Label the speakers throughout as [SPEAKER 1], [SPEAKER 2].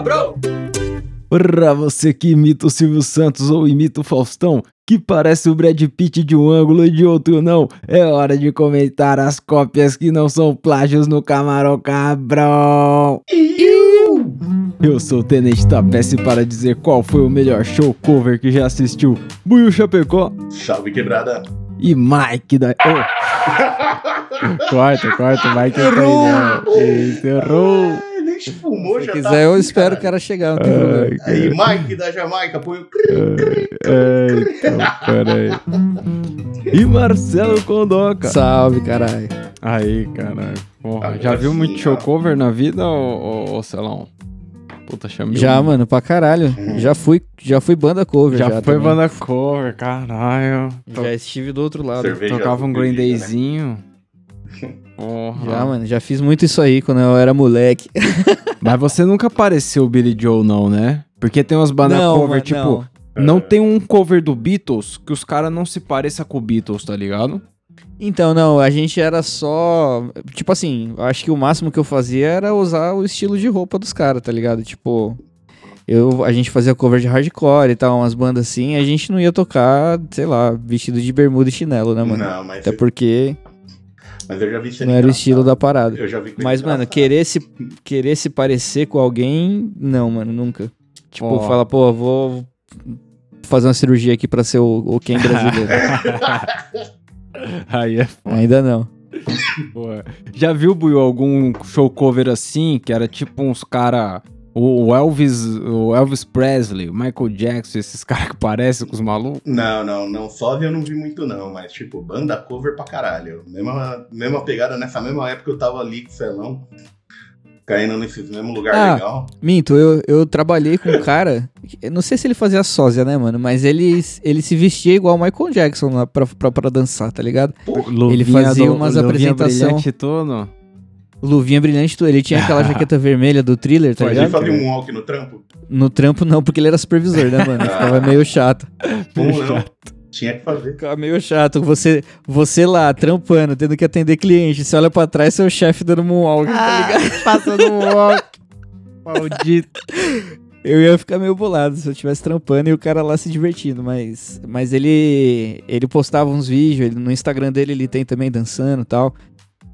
[SPEAKER 1] cabrão!
[SPEAKER 2] Pra você que imita o Silvio Santos ou imita o Faustão, que parece o Brad Pitt de um ângulo e de outro não, é hora de comentar as cópias que não são plágios no Camarão Cabrão. Eu sou o Tenente Tapece para dizer qual foi o melhor show cover que já assistiu. Buiu Chapecó
[SPEAKER 1] Salve quebrada!
[SPEAKER 2] e Mike da... Oh. corta, corta, Mike
[SPEAKER 3] Errou!
[SPEAKER 2] Errou! Errou!
[SPEAKER 1] Fumou,
[SPEAKER 3] Se
[SPEAKER 1] já
[SPEAKER 3] quiser,
[SPEAKER 1] tá
[SPEAKER 3] eu espero o cara chegar. Não tem problema.
[SPEAKER 2] Ai,
[SPEAKER 1] Aí, Mike da Jamaica, põe o.
[SPEAKER 2] Peraí. E Marcelo Condoca.
[SPEAKER 3] Salve, caralho.
[SPEAKER 2] Aí, caralho. Porra, já viu
[SPEAKER 1] sim,
[SPEAKER 2] muito show cover na vida, ô, ô, ô Celão? Puta, chamei.
[SPEAKER 3] Já, mano, pra caralho. Já fui, já fui banda cover.
[SPEAKER 2] Já,
[SPEAKER 3] Já,
[SPEAKER 2] foi
[SPEAKER 3] também.
[SPEAKER 2] banda cover, caralho.
[SPEAKER 3] Já estive do outro lado.
[SPEAKER 1] Cerveja
[SPEAKER 2] Tocava um Green
[SPEAKER 1] bebida, né?
[SPEAKER 2] Porra.
[SPEAKER 3] Já, mano, já fiz muito isso aí quando eu era moleque.
[SPEAKER 2] Mas você nunca apareceu o Billy Joe, não, né? Porque tem umas bandas
[SPEAKER 3] Não,
[SPEAKER 2] cover,
[SPEAKER 3] mano,
[SPEAKER 2] tipo...
[SPEAKER 3] não.
[SPEAKER 2] Não. tem um cover do Beatles que os caras não se pareçam com o Beatles, tá ligado?
[SPEAKER 3] Então, não, a gente era só. Tipo assim, eu acho que o máximo que eu fazia era usar o estilo de roupa dos caras, tá ligado? Tipo. Eu, a gente fazia cover de hardcore e tal, umas bandas assim, a gente não ia tocar, sei lá, vestido de bermuda e chinelo, né, mano?
[SPEAKER 1] Não, mas,
[SPEAKER 3] Até porque
[SPEAKER 1] mas eu já vi ser
[SPEAKER 3] não era o estilo da parada.
[SPEAKER 1] Eu já vi
[SPEAKER 3] Mas, mano, querer se, querer se parecer com alguém, não, mano, nunca. Tipo,
[SPEAKER 2] Ó.
[SPEAKER 3] fala, pô, vou fazer uma cirurgia aqui pra ser o, o Ken brasileiro.
[SPEAKER 2] Aí é
[SPEAKER 3] Ainda não.
[SPEAKER 2] Boa. Já viu, Buiu, algum show cover assim, que era tipo uns cara... O Elvis, o Elvis Presley, o Michael Jackson, esses caras que parecem com os malucos?
[SPEAKER 1] Não, não, não. Só eu não vi muito, não. Mas, tipo, banda cover pra caralho. Mesma, mesma pegada, nessa mesma época eu tava ali com o Celão. Caindo nesse mesmo lugar
[SPEAKER 3] Ah.
[SPEAKER 1] legal.
[SPEAKER 3] Minto, eu, eu trabalhei com um cara. Eu não sei se ele fazia sósia, né, mano? Mas ele, ele se vestia igual o Michael Jackson lá pra, pra, pra dançar, tá ligado? Ele fazia umas
[SPEAKER 2] luvinha
[SPEAKER 3] Luvinha brilhante, ele tinha aquela jaqueta vermelha do thriller, tá
[SPEAKER 1] Mas
[SPEAKER 3] ligado?
[SPEAKER 1] ele fazia um walk no trampo?
[SPEAKER 3] No trampo não, porque ele era supervisor, né, mano? Ficava meio chato.
[SPEAKER 1] Como não? Tinha que fazer.
[SPEAKER 3] Ficava meio chato. Você, você lá, trampando, tendo que atender cliente. Você olha pra trás, seu chefe dando moonwalk, tá ligado?
[SPEAKER 2] Passando um walk. Maldito.
[SPEAKER 3] Eu ia ficar meio bolado se eu estivesse trampando e o cara lá se divertindo, mas, mas ele ele postava uns vídeos, ele, no Instagram dele ele tem também dançando e tal.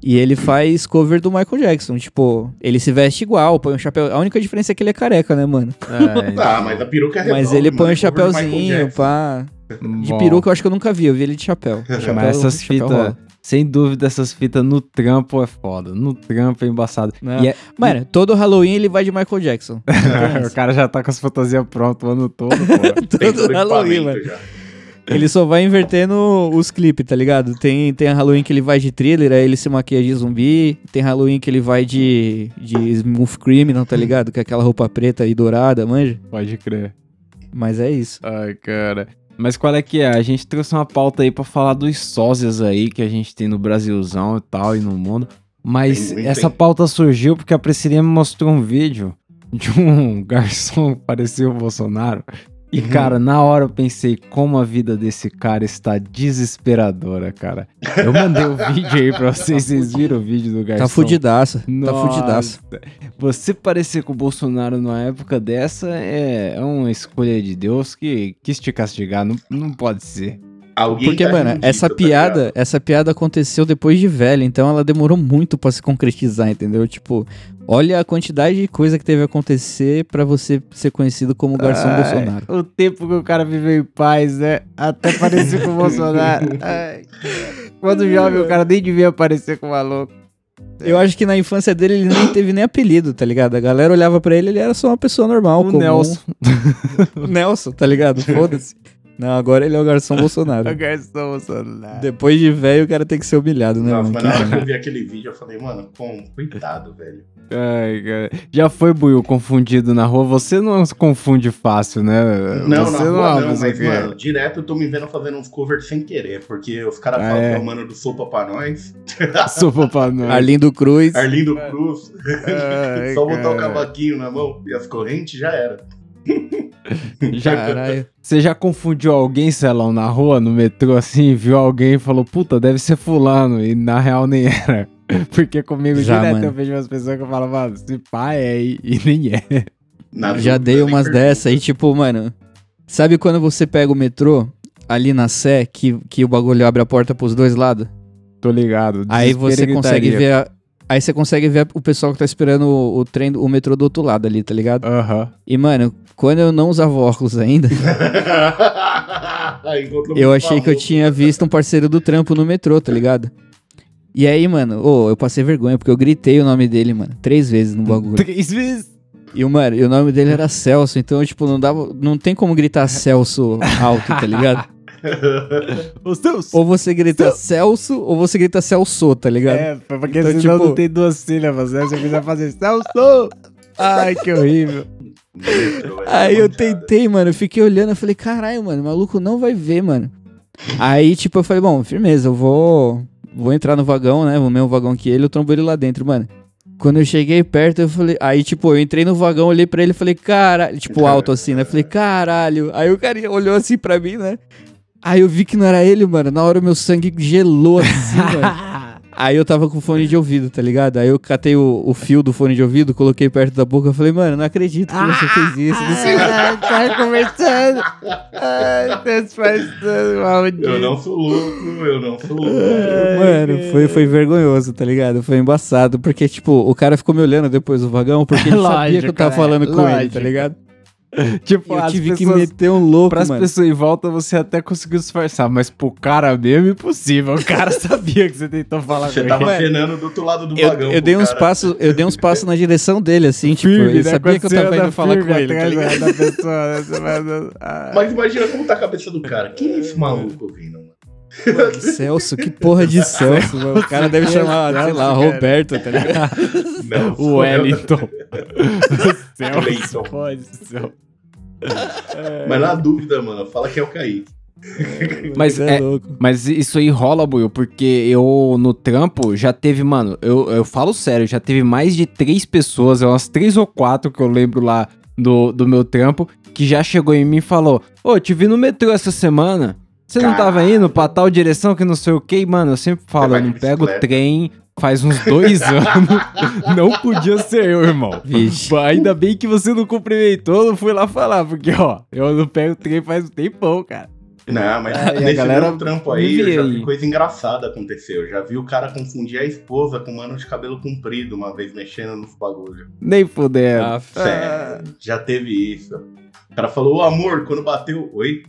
[SPEAKER 3] E ele faz cover do Michael Jackson, tipo, ele se veste igual, põe um chapéu. A única diferença é que ele é careca, né, mano?
[SPEAKER 2] É,
[SPEAKER 1] Ah, mas a peruca é
[SPEAKER 3] Mas
[SPEAKER 1] redonda,
[SPEAKER 3] ele põe
[SPEAKER 1] mano.
[SPEAKER 3] um chapéuzinho, pá. De
[SPEAKER 2] bom.
[SPEAKER 3] peruca eu acho que eu nunca vi, eu vi ele de chapéu. chapéu
[SPEAKER 2] Mas essas
[SPEAKER 3] chapéu
[SPEAKER 2] fitas, sem dúvida, essas fitas no trampo é foda. No trampo é embaçado.
[SPEAKER 3] Não.
[SPEAKER 2] E é-
[SPEAKER 3] Mano, todo Halloween ele vai de Michael Jackson.
[SPEAKER 2] o cara já tá com as fantasias prontas o ano todo, pô.
[SPEAKER 3] Todo
[SPEAKER 1] todo
[SPEAKER 3] Halloween, mano.
[SPEAKER 1] já.
[SPEAKER 3] Ele só vai invertendo os clipes, tá ligado? Tem, tem a Halloween que ele vai de thriller, aí ele se maquia de zumbi. Tem Halloween que ele vai de, de Smooth Criminal, tá ligado? Com aquela roupa preta e dourada, manja?
[SPEAKER 2] Pode crer.
[SPEAKER 3] Mas é isso.
[SPEAKER 2] Ai, cara. Mas qual é que é? A gente trouxe uma pauta aí pra falar dos sósias aí que a gente tem no Brasilzão e tal e no mundo. Mas
[SPEAKER 1] Tem
[SPEAKER 2] essa pauta surgiu porque a Priscilinha me mostrou um vídeo de um garçom que parecia o Bolsonaro. E,
[SPEAKER 1] Uhum.
[SPEAKER 2] cara, na hora eu pensei como a vida desse cara está desesperadora, cara. Eu mandei o vídeo aí pra vocês, vocês viram o vídeo do garçom?
[SPEAKER 3] Tá fudidaça. Tá
[SPEAKER 2] Nossa.
[SPEAKER 3] fudidaça.
[SPEAKER 2] Você parecer com o Bolsonaro numa época dessa é, é uma escolha de Deus que quis te castigar. Não, não pode ser.
[SPEAKER 1] Alguém
[SPEAKER 3] Porque,
[SPEAKER 1] tá
[SPEAKER 3] mano,
[SPEAKER 1] rindo
[SPEAKER 3] essa
[SPEAKER 1] tá
[SPEAKER 3] piada, essa piada aconteceu depois de velho, então ela demorou muito pra se concretizar, entendeu? Tipo, olha a quantidade de coisa que teve a acontecer pra você ser conhecido como garçom
[SPEAKER 2] Ai,
[SPEAKER 3] Bolsonaro.
[SPEAKER 2] O tempo que o cara viveu em paz, né? Até parecer com o Bolsonaro. Ai, quando jovem, o cara nem devia parecer com o maluco.
[SPEAKER 3] Eu acho que na infância dele ele nem teve nem apelido, tá ligado? A galera olhava pra ele, ele era só uma pessoa normal,
[SPEAKER 2] O
[SPEAKER 3] comum.
[SPEAKER 2] Nelson.
[SPEAKER 3] Nelson, tá ligado? Foda-se. Não, agora ele é o garçom Bolsonaro.
[SPEAKER 2] O garçom Bolsonaro.
[SPEAKER 3] Depois de velho, o cara tem que ser humilhado, né,
[SPEAKER 1] Nossa,
[SPEAKER 3] mano?
[SPEAKER 1] mas na hora que eu vi aquele vídeo, eu falei, mano, como? Coitado, velho.
[SPEAKER 2] Ai, cara. Já foi, Buiu, confundido na rua? Você não se confunde fácil, né?
[SPEAKER 1] Não,
[SPEAKER 2] Você
[SPEAKER 1] na rua não,
[SPEAKER 2] pessoa
[SPEAKER 1] mas,
[SPEAKER 2] que-
[SPEAKER 1] mano, direto eu tô me vendo fazendo uns covers sem querer, porque os caras
[SPEAKER 2] Ah,
[SPEAKER 1] falam
[SPEAKER 2] é?
[SPEAKER 1] que é o mano do Sopa pra nós,
[SPEAKER 2] Sopa pra nós.
[SPEAKER 3] Arlindo Cruz.
[SPEAKER 1] Arlindo Cruz,
[SPEAKER 2] Ai,
[SPEAKER 1] só botar o cavaquinho na mão e as correntes já era.
[SPEAKER 2] Já,
[SPEAKER 3] Caralho.
[SPEAKER 2] você já confundiu alguém, Celão, na rua, no metrô, assim, viu alguém e falou, puta, deve ser fulano, e na real nem era. Porque comigo
[SPEAKER 3] Já,
[SPEAKER 2] direto
[SPEAKER 3] mano.
[SPEAKER 2] eu vejo umas pessoas que eu falo, mano, esse pai é, e, e nem é.
[SPEAKER 1] Na
[SPEAKER 3] Já dei umas
[SPEAKER 1] pergunta.
[SPEAKER 3] dessa e tipo, mano. Sabe quando você pega o metrô ali na Sé, que, que o bagulho abre a porta pros dois lados?
[SPEAKER 2] Tô ligado.
[SPEAKER 3] Aí você consegue ver. a- aí você consegue ver o pessoal que tá esperando o, o trem, o metrô do outro lado ali, tá ligado?
[SPEAKER 2] Aham.
[SPEAKER 3] E, mano, quando eu não usava óculos ainda, eu achei que eu tinha visto um parceiro do trampo no metrô, tá ligado? E aí, mano, ô, eu passei vergonha, porque eu gritei o nome dele, mano, três vezes no bagulho.
[SPEAKER 2] Três vezes.
[SPEAKER 3] E, o mano, e o nome dele era Celso, então, tipo, não dava. Não tem como gritar Celso alto, tá ligado?
[SPEAKER 2] Os teus.
[SPEAKER 3] Ou você grita Celso, ou você grita Celso, tá ligado?
[SPEAKER 2] É, porque
[SPEAKER 3] Então,
[SPEAKER 2] senão
[SPEAKER 3] tipo-
[SPEAKER 2] não tem duas sílabas, né? Você precisa fazer Celso! Ai, que horrível.
[SPEAKER 3] Aí eu tentei, mano, eu fiquei olhando, eu falei, caralho, mano, o maluco não vai ver, mano. Aí, tipo, eu falei, bom, firmeza, eu vou. Vou entrar no vagão, né? O mesmo vagão que ele, eu trombo ele lá dentro, mano. Quando eu cheguei perto, eu falei. Aí, tipo, eu entrei no vagão, olhei pra ele e falei, caralho. Tipo, alto assim, né? Falei, caralho. Aí o cara olhou assim pra mim, né? Aí eu vi que não era ele, mano. Na hora o meu sangue gelou assim, mano. Aí eu tava com fone de ouvido, tá ligado? Aí eu catei o, o fio do fone de ouvido, coloquei perto da boca. Eu falei, mano, não acredito que você fez isso. Não sei o quê.
[SPEAKER 2] tá conversando. Ai, tá disfarçando, maldito.
[SPEAKER 1] Eu não sou louco, eu não sou louco.
[SPEAKER 3] Mano, foi, foi vergonhoso, tá ligado? Foi embaçado. Porque, tipo, o cara ficou me olhando depois do vagão porque ele sabia que eu
[SPEAKER 2] Lógico,
[SPEAKER 3] tava
[SPEAKER 2] é,
[SPEAKER 3] falando com ele,
[SPEAKER 2] lógico.
[SPEAKER 3] tá ligado?
[SPEAKER 2] Tipo,
[SPEAKER 3] eu
[SPEAKER 2] as
[SPEAKER 3] tive que
[SPEAKER 2] pessoas-
[SPEAKER 3] meter um louco,
[SPEAKER 2] Pras
[SPEAKER 3] mano.
[SPEAKER 2] pessoas em volta você até conseguiu disfarçar, mas pro cara mesmo, impossível. O cara sabia que você tentou falar
[SPEAKER 1] Você
[SPEAKER 2] com
[SPEAKER 1] tava
[SPEAKER 2] ele.
[SPEAKER 3] Mano,
[SPEAKER 1] penando do outro lado do
[SPEAKER 3] Eu,
[SPEAKER 1] vagão.
[SPEAKER 3] eu dei uns
[SPEAKER 1] cara.
[SPEAKER 3] passos, eu dei uns passos na direção dele, assim, tipo,
[SPEAKER 2] Firme,
[SPEAKER 3] ele
[SPEAKER 2] né?
[SPEAKER 3] sabia
[SPEAKER 2] Quando
[SPEAKER 3] que eu
[SPEAKER 2] você
[SPEAKER 3] tava indo falar
[SPEAKER 2] firme
[SPEAKER 3] com ele, tá
[SPEAKER 2] pessoa, né? Você andando- ah.
[SPEAKER 1] Mas imagina como tá a cabeça do cara. Quem é esse maluco ouvindo, mano?
[SPEAKER 3] Celso, que porra de Celso, mano. O cara deve chamar, sei lá,
[SPEAKER 2] Celso.
[SPEAKER 3] Roberto, tá ligado?
[SPEAKER 1] Não,
[SPEAKER 2] O. Wellington. Celso,
[SPEAKER 1] Wellington.
[SPEAKER 2] pode ser.
[SPEAKER 1] Mas na dúvida, mano, fala que é o Kaique.
[SPEAKER 2] Mas é,
[SPEAKER 3] louco.
[SPEAKER 2] Mas isso aí rola, Buiu, porque eu no trampo já teve, mano, eu, eu falo sério, já teve mais de três pessoas, umas três ou quatro que eu lembro lá do, do meu trampo, que já chegou em mim e falou: Ô, te vi no metrô essa semana. Você não tava indo pra tal direção que não sei o que, mano. Eu sempre falo, eu não pego trem faz uns dois anos. não podia ser eu, irmão.
[SPEAKER 3] Vixe.
[SPEAKER 2] Ainda bem que você não cumprimentou, eu não fui lá falar, porque, ó, eu não pego trem faz um tempão, cara.
[SPEAKER 1] Não, mas
[SPEAKER 2] Ah, e a
[SPEAKER 1] nesse
[SPEAKER 2] galera
[SPEAKER 1] mesmo trampo aí, eu já vi coisa engraçada acontecer. Eu já vi o cara confundir a esposa com um mano de cabelo comprido uma vez mexendo nos bagulho.
[SPEAKER 2] Nem fudendo.
[SPEAKER 3] Ah,
[SPEAKER 1] Sério, já teve isso. O cara falou, ô amor, quando bateu. Oi?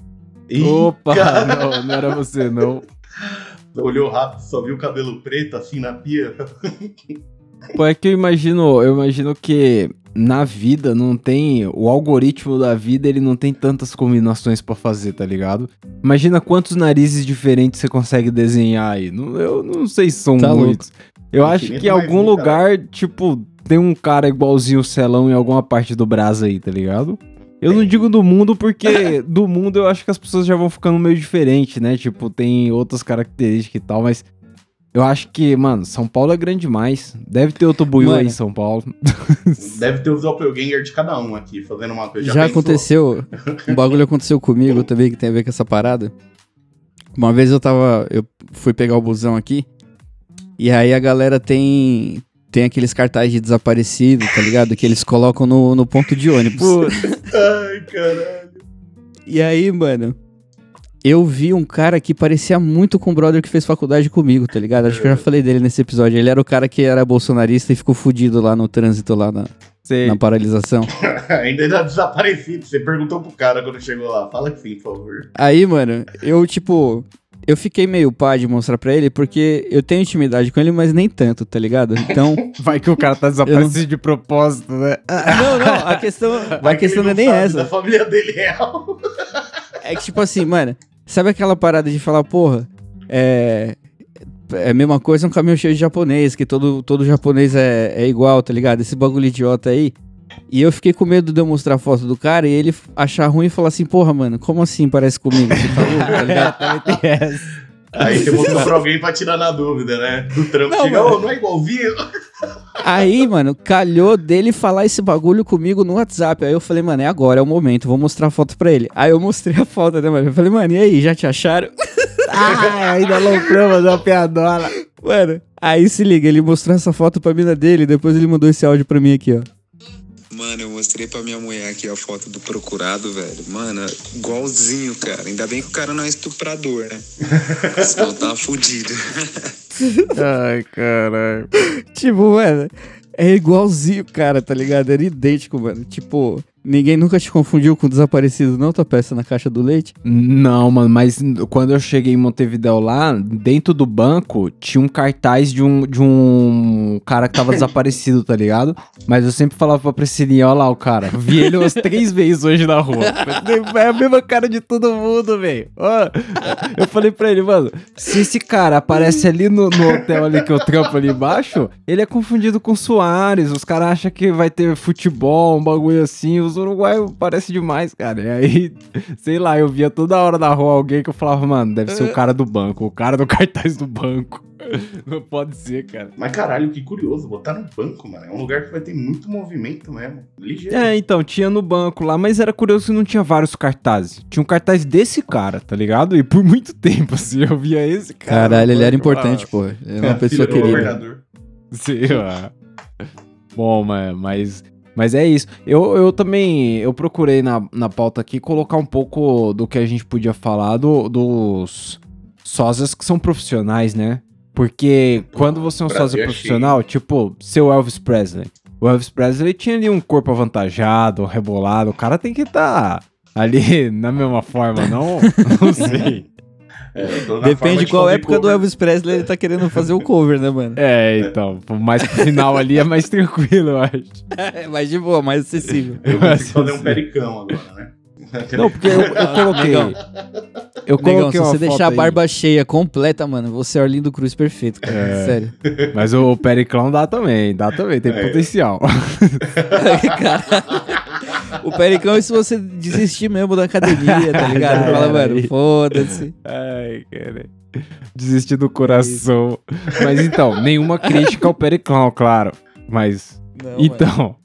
[SPEAKER 1] Ih,
[SPEAKER 2] Opa,
[SPEAKER 1] cara,
[SPEAKER 2] não, não era você, não.
[SPEAKER 1] olhou rápido, só viu o cabelo preto assim na pia.
[SPEAKER 2] Pô, é que eu imagino, eu imagino que na vida não tem. O algoritmo da vida ele não tem tantas combinações pra fazer, tá ligado? Imagina quantos narizes diferentes você consegue desenhar aí. Não- Eu não sei se são
[SPEAKER 3] Tá
[SPEAKER 2] muitos. Eu acho que em algum
[SPEAKER 1] um,
[SPEAKER 2] lugar, tipo, tem um cara igualzinho o Celão em alguma parte do Brasa aí, tá ligado? Eu não digo do mundo porque do mundo eu acho que as pessoas já vão ficando meio diferente, né? Tipo, tem outras características e tal, mas eu acho que, mano, São Paulo é grande demais. Deve ter outro buiu
[SPEAKER 3] Mano.
[SPEAKER 2] aí em São Paulo.
[SPEAKER 1] Deve ter os doppelganger de cada um aqui, fazendo uma coisa.
[SPEAKER 3] Já,
[SPEAKER 1] pensou?
[SPEAKER 3] aconteceu. Um bagulho aconteceu comigo também que tem a ver com essa parada. Uma vez eu tava. Eu fui pegar o busão aqui. E aí a galera tem. Tem aqueles cartazes de desaparecido, tá ligado? Que eles colocam no, no ponto de ônibus.
[SPEAKER 1] Ai, caralho.
[SPEAKER 3] E aí, mano. Eu vi um cara que parecia muito com o brother que fez faculdade comigo, tá ligado? Acho que eu já falei dele nesse episódio. Ele era o cara que era bolsonarista e ficou fudido lá no trânsito, lá na, na paralisação.
[SPEAKER 1] Ainda era desaparecido. Você perguntou pro cara quando chegou lá. Fala que sim, por favor.
[SPEAKER 3] Aí, mano, eu, tipo, eu fiquei meio pá de mostrar pra ele, porque eu tenho intimidade com ele, mas nem tanto, tá ligado? Então.
[SPEAKER 2] Vai que o cara tá desaparecido de propósito, né?
[SPEAKER 3] não, não, a questão, a questão não é nem
[SPEAKER 1] sabe
[SPEAKER 3] essa.
[SPEAKER 1] Da família dele real.
[SPEAKER 3] É que, tipo assim, mano, sabe aquela parada de falar, porra, é. É a mesma coisa um caminhão cheio de japonês, que todo, todo japonês é, é igual, tá ligado? Esse bagulho idiota aí. E eu fiquei com medo de eu mostrar a foto do cara e ele achar ruim e falar assim, porra, mano, como assim parece comigo? Você tá louco, tá ligado?
[SPEAKER 1] Aí você mostrou pra alguém pra tirar na dúvida, né? Do trampo.
[SPEAKER 3] Não,
[SPEAKER 1] Chega, não é igualzinho?
[SPEAKER 3] Aí, mano, calhou dele falar esse bagulho comigo no WhatsApp. Aí eu falei, mano, é agora, é o momento, vou mostrar a foto pra ele. Aí eu mostrei a foto, né, mano? Eu falei, mano, e aí, já te acharam?
[SPEAKER 2] Ah, ainda loucão, mandou uma piadola.
[SPEAKER 3] Mano, aí se liga, ele mostrou essa foto pra mina dele, depois ele mandou esse áudio pra mim aqui, ó.
[SPEAKER 4] Mano, eu mostrei pra minha mulher aqui a foto do procurado, velho. Mano, igualzinho, cara. Ainda bem que o cara não é estuprador, né? Senão tá fudido.
[SPEAKER 2] Ai, caralho.
[SPEAKER 3] Tipo, mano, é igualzinho, cara, tá ligado? Era idêntico, mano. Tipo, ninguém nunca te confundiu com desaparecido, não, tua peça na caixa do leite?
[SPEAKER 2] Não, mano, mas quando eu cheguei em Montevideo lá, dentro do banco tinha um cartaz de um, de um cara que tava desaparecido, tá ligado? Mas eu sempre falava pra Priscilinha, ó lá o cara. Vi ele umas três vezes hoje na rua. É a mesma cara de todo mundo, velho. Eu falei pra ele, mano, se esse cara aparece ali no, no hotel ali que eu trampo ali embaixo, ele é confundido com Soares. Os caras acham que vai ter futebol, um bagulho assim. Os uruguaios parecem demais, cara. E aí, sei lá, eu via toda hora na rua alguém que eu falava, mano, deve ser o cara do banco, o cara do cartaz do banco. Não pode ser, cara.
[SPEAKER 1] Mas caralho, que curioso. Botar no banco, mano. É um lugar que vai ter muito movimento mesmo. Ligeiro.
[SPEAKER 2] É, então, tinha no banco lá, mas era curioso que não tinha vários cartazes. Tinha um cartaz desse cara, tá ligado? E por muito tempo, assim, eu via esse cara.
[SPEAKER 3] Caralho, ele era importante,
[SPEAKER 2] ah,
[SPEAKER 3] pô. Ele era uma pessoa querida.
[SPEAKER 1] governador.
[SPEAKER 2] Sei lá. Bom, mas, mas, é isso. Eu, eu também, eu procurei na, na pauta aqui colocar um pouco do que a gente podia falar do, dos sósias que são profissionais, né? Porque quando você é um sósia
[SPEAKER 1] é
[SPEAKER 2] profissional, tipo, seu Elvis Presley. O Elvis Presley tinha ali um corpo avantajado, rebolado. O cara tem que estar ali na mesma forma, não? Não sei.
[SPEAKER 3] Depende
[SPEAKER 1] de
[SPEAKER 3] qual época do
[SPEAKER 1] cover.
[SPEAKER 3] Elvis Presley ele tá querendo fazer o cover, né, mano?
[SPEAKER 2] É, então, mais pro final ali é mais tranquilo, eu acho.
[SPEAKER 3] É, mais de boa, mais acessível.
[SPEAKER 1] Eu vou ter que fazer um pericão agora, né?
[SPEAKER 2] Não, porque eu, eu coloquei.
[SPEAKER 3] Negão.
[SPEAKER 2] Eu
[SPEAKER 3] Negão,
[SPEAKER 2] coloquei
[SPEAKER 3] se
[SPEAKER 2] uma
[SPEAKER 3] você deixar a
[SPEAKER 2] aí,
[SPEAKER 3] barba cheia completa, mano, você é Orlindo Cruz perfeito, cara.
[SPEAKER 2] É.
[SPEAKER 3] Sério.
[SPEAKER 2] Mas o Periclão dá também, dá também, tem
[SPEAKER 1] É.
[SPEAKER 2] potencial.
[SPEAKER 3] Cara, o Pericão é se você desistir mesmo da academia, tá ligado? Fala,
[SPEAKER 2] era
[SPEAKER 3] mano, foda-se.
[SPEAKER 2] Ai, cara. Desistir do coração. Mas então, nenhuma crítica ao Periclão, claro. Mas,
[SPEAKER 3] Não,
[SPEAKER 2] então,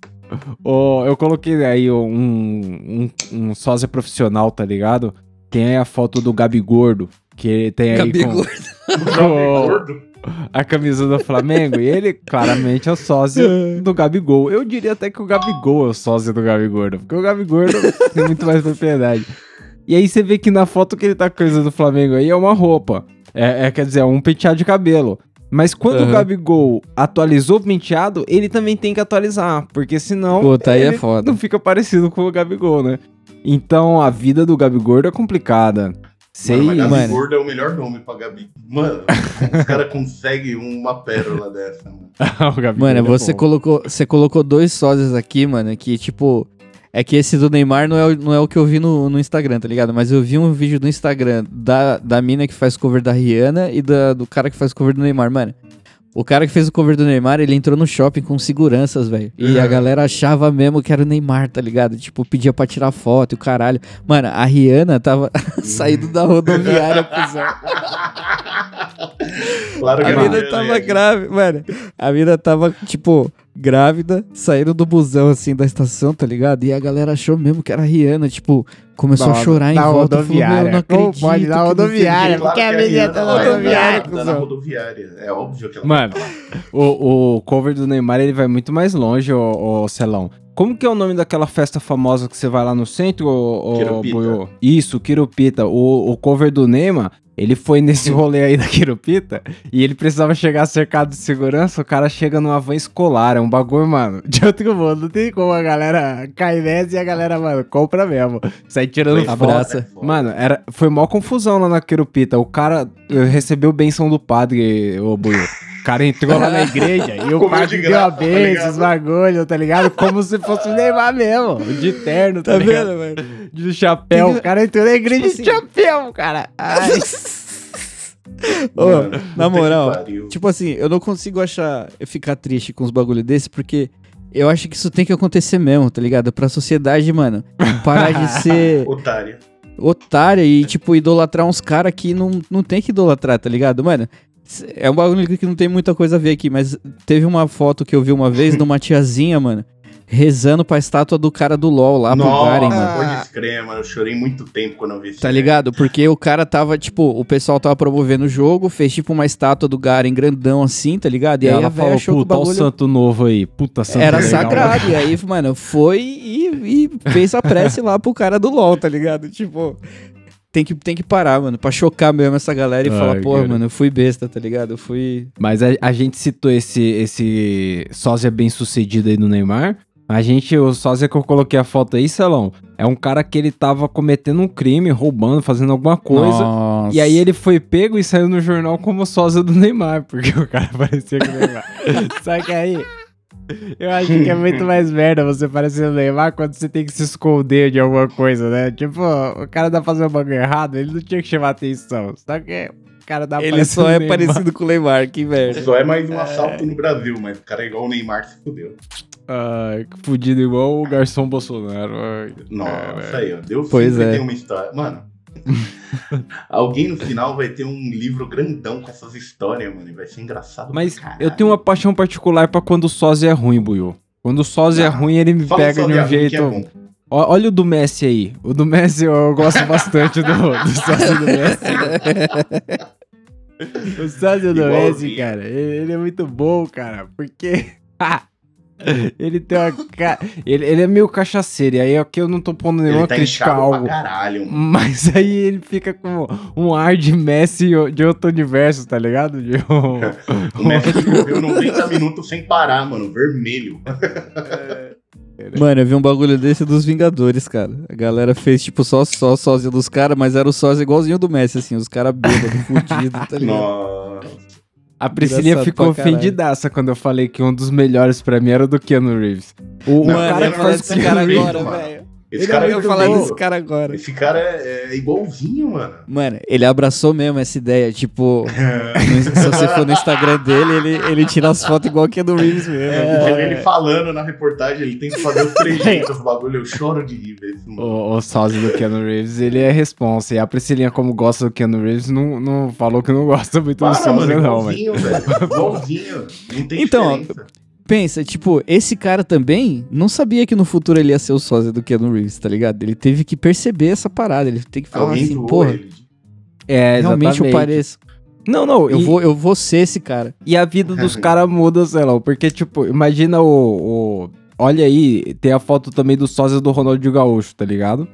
[SPEAKER 2] o- eu coloquei aí um, um, um sósia profissional, tá ligado? Tem aí a foto do Gabi Gordo, que tem aí
[SPEAKER 3] Gabi
[SPEAKER 2] com,
[SPEAKER 3] Gordo.
[SPEAKER 2] com
[SPEAKER 1] Gordo.
[SPEAKER 2] A camisa do Flamengo. e ele, claramente, é o sósia do Gabigol. Eu diria até que o Gabigol é o sósia do Gabigordo, porque o Gabigordo tem muito mais propriedade. E aí você vê que na foto que ele tá com a camisa do Flamengo aí é uma roupa. É, é, quer dizer, é um penteado de cabelo. Mas quando o
[SPEAKER 3] Aham.
[SPEAKER 2] Gabigol atualizou o penteado, ele também tem que atualizar. Porque senão.
[SPEAKER 3] Puta, aí é foda.
[SPEAKER 2] Não fica parecido com o Gabigol, né? Então a vida do Gabigordo é complicada. Sei,
[SPEAKER 1] Mano, mas Gabi
[SPEAKER 3] mano.
[SPEAKER 1] Gordo é o melhor nome pra Gabi. Mano, os caras conseguem uma pérola dessa, mano.
[SPEAKER 2] o Gabigol
[SPEAKER 3] Mano,
[SPEAKER 2] é
[SPEAKER 3] você
[SPEAKER 2] bom.
[SPEAKER 3] colocou, você colocou dois sósias aqui, mano, que tipo. É que esse do Neymar não é, o- não é o que eu vi no, no Instagram, tá ligado? Mas eu vi um vídeo do Instagram da, da mina que faz cover da Rihanna e da, do cara que faz cover do Neymar, mano. O cara que fez o cover do Neymar, ele entrou no shopping com seguranças, velho. E a
[SPEAKER 1] Uhum.
[SPEAKER 3] galera achava mesmo que era o Neymar, tá ligado? Tipo, pedia pra tirar foto e o caralho. Mano, a Rihanna tava saindo da rodoviária, cuzão.
[SPEAKER 1] Claro que
[SPEAKER 3] A
[SPEAKER 1] não
[SPEAKER 3] mina
[SPEAKER 1] é,
[SPEAKER 3] tava grávida, mano. A mina tava, tipo, grávida, saindo do busão, assim, da estação, tá ligado? E a galera achou mesmo que era a Rihanna, tipo, começou a chorar em
[SPEAKER 2] na
[SPEAKER 3] volta. Falou,
[SPEAKER 2] rodoviária.
[SPEAKER 3] não
[SPEAKER 2] Como
[SPEAKER 3] acredito.
[SPEAKER 2] pode na
[SPEAKER 3] não o quê."
[SPEAKER 2] rodoviária? Porque a
[SPEAKER 1] que
[SPEAKER 2] menina tá na rodoviária,
[SPEAKER 1] na rodoviária. É óbvio que ela
[SPEAKER 2] Mano, o, o cover do Neymar ele vai muito mais longe, ô, ô Celão. Como que é o nome daquela festa famosa que você vai lá no centro,
[SPEAKER 1] Quirupita.
[SPEAKER 2] Buiú? Isso, Quirupita. O, o cover do Neymar, ele foi nesse rolê aí da Quirupita e ele precisava chegar cercado de segurança. O cara chega numa van escolar. É um bagulho, mano, de outro mundo. Não tem como a galera cair nessa e a galera, mano, compra mesmo. Sai tirando
[SPEAKER 3] Abraça.
[SPEAKER 2] Mano, era, foi mó confusão lá na Querupita. O cara eh, recebeu benção do padre, ô Buiu. O cara entrou lá na igreja e o padre
[SPEAKER 1] de
[SPEAKER 2] deu a
[SPEAKER 1] tá
[SPEAKER 2] benção,
[SPEAKER 1] ligado?
[SPEAKER 2] os bagulho, tá ligado? Como se fosse o Neymar mesmo. De terno, tá,
[SPEAKER 3] Tá vendo, velho?
[SPEAKER 2] De chapéu. O cara entrou na igreja
[SPEAKER 3] Tipo
[SPEAKER 2] de
[SPEAKER 3] assim-
[SPEAKER 2] chapéu, cara. Ai.
[SPEAKER 3] Ô,
[SPEAKER 1] Mano,
[SPEAKER 3] na moral. Tipo assim, eu não consigo achar, ficar triste com os bagulho desse, porque eu acho que isso tem que acontecer mesmo, tá ligado? Pra sociedade, mano, parar de ser
[SPEAKER 1] Otária.
[SPEAKER 3] otária e, tipo, idolatrar uns caras que não, não tem que idolatrar, tá ligado? Mano, é um bagulho que não tem muita coisa a ver aqui, mas teve uma foto que eu vi uma vez de uma tiazinha, mano, rezando pra estátua do cara do LoL lá pro Garen, mano.
[SPEAKER 1] Nossa, pode escrever, mano. Eu chorei muito tempo quando eu vi isso.
[SPEAKER 3] Tá ligado? Porque o cara tava, tipo, o pessoal tava promovendo o jogo, fez tipo uma estátua do Garen grandão assim, tá ligado?
[SPEAKER 2] E,
[SPEAKER 3] E, aí
[SPEAKER 2] ela
[SPEAKER 3] a
[SPEAKER 2] falou,
[SPEAKER 3] achou que o
[SPEAKER 2] puta, olha o
[SPEAKER 3] bagulho
[SPEAKER 2] santo novo aí. Puta santo
[SPEAKER 3] era
[SPEAKER 2] legal.
[SPEAKER 3] sagrado. E aí, mano, foi e, e fez a prece lá pro cara do LoL, tá ligado? Tipo, tem que, tem que parar, mano, pra chocar mesmo essa galera e
[SPEAKER 2] Ai,
[SPEAKER 3] falar, pô,
[SPEAKER 2] cara.
[SPEAKER 3] mano, eu fui besta, tá ligado? Eu fui.
[SPEAKER 2] Mas a, a gente citou esse, esse sósia bem sucedido aí do Neymar. A gente, o sósia que eu coloquei a foto aí, Celão, é um cara que ele tava cometendo um crime, roubando, fazendo alguma coisa.
[SPEAKER 3] Nossa.
[SPEAKER 2] E aí ele foi pego e saiu no jornal como sósia do Neymar, porque o cara parecia com o Neymar. Só que aí, eu acho que é muito mais merda você parecer o Neymar quando você tem que se esconder de alguma coisa, né? Tipo, o cara tá fazendo um bagulho errado, ele não tinha que chamar atenção. Só que o cara dá
[SPEAKER 3] Ele só é parecido com o Neymar, que merda.
[SPEAKER 1] Só é mais um assalto no Brasil, mas o cara é igual o Neymar se fudeu.
[SPEAKER 2] Ai, que fudido igual o garçom Bolsonaro. Ai,
[SPEAKER 1] Nossa, aí, ó. Deus
[SPEAKER 3] Pois
[SPEAKER 1] sempre
[SPEAKER 3] é.
[SPEAKER 1] tem uma história. Mano, alguém no final vai ter um livro grandão com essas histórias, mano. E vai ser engraçado.
[SPEAKER 2] Mas eu tenho uma paixão particular pra quando o sósia é ruim, Buiu. Quando o sósia é
[SPEAKER 1] Ah,
[SPEAKER 2] ruim, ele me pega de um jeito.
[SPEAKER 1] que é bom.
[SPEAKER 2] Ó- Olha o do Messi aí. O do Messi eu gosto bastante do, do sósia do Messi. o sósia do. Messi, cara, ele, ele é muito bom, cara. Porque. ele tem uma. Ca... Ele, ele é meio cachaceiro. E aí aqui eu não tô pondo nenhuma
[SPEAKER 1] Ele tá
[SPEAKER 2] crítica a algo.
[SPEAKER 1] pra caralho, mano.
[SPEAKER 2] Mas aí ele fica com um ar de Messi de outro universo, tá ligado? De um-
[SPEAKER 1] O Messi correu 90 minutos sem parar, mano. Vermelho.
[SPEAKER 3] Mano, eu vi um bagulho desse dos Vingadores, cara. A galera fez, tipo, só, só sósia dos caras, mas era o sósia igualzinho do Messi, assim, os caras bêbados, fudidos, tá ligado?
[SPEAKER 1] Nossa.
[SPEAKER 2] A Priscilinha
[SPEAKER 3] Engraçado
[SPEAKER 2] ficou ofendidaça quando eu falei que um dos melhores pra mim era o do Keanu Reeves. O, o
[SPEAKER 1] Não,
[SPEAKER 2] cara que faz o Keanu
[SPEAKER 1] cara
[SPEAKER 2] Reeves,
[SPEAKER 1] agora, velho. Esse
[SPEAKER 2] Ele
[SPEAKER 1] cara
[SPEAKER 2] é
[SPEAKER 1] é
[SPEAKER 3] falar
[SPEAKER 2] bom.
[SPEAKER 3] desse cara agora.
[SPEAKER 1] Esse cara é, é igualzinho, mano.
[SPEAKER 3] Mano, ele abraçou mesmo essa ideia, tipo, no- se você for no Instagram dele, ele, ele tira as fotos igual que é do Reeves mesmo.
[SPEAKER 1] É, vê ele falando na reportagem, ele tenta fazer os trejeitos, os bagulho, eu choro de rir, velho.
[SPEAKER 2] O, o sósia do Keanu Reeves, ele é responsa. E a Priscilinha, como gosta do Keanu Reeves, não, não falou que não gosta muito do
[SPEAKER 1] Para, mano,
[SPEAKER 2] sósia, não, velho.
[SPEAKER 1] igualzinho, velho. Igualzinho. Não tem
[SPEAKER 3] Então,
[SPEAKER 1] diferença.
[SPEAKER 3] Pensa, tipo, esse cara também não sabia que no futuro ele ia ser o sósia do Keanu Reeves, tá ligado? Ele teve que perceber essa parada, ele tem que falar
[SPEAKER 1] Alguém
[SPEAKER 3] assim, porra,
[SPEAKER 1] ele.
[SPEAKER 2] É,
[SPEAKER 3] realmente eu pareço.
[SPEAKER 2] Não, não,
[SPEAKER 3] Eu,
[SPEAKER 2] e,
[SPEAKER 3] vou, eu vou ser esse cara.
[SPEAKER 2] e a vida dos caras muda, sei lá, porque, tipo, imagina o, o- Olha aí, tem a foto também do sósia do Ronaldinho Gaúcho, tá ligado?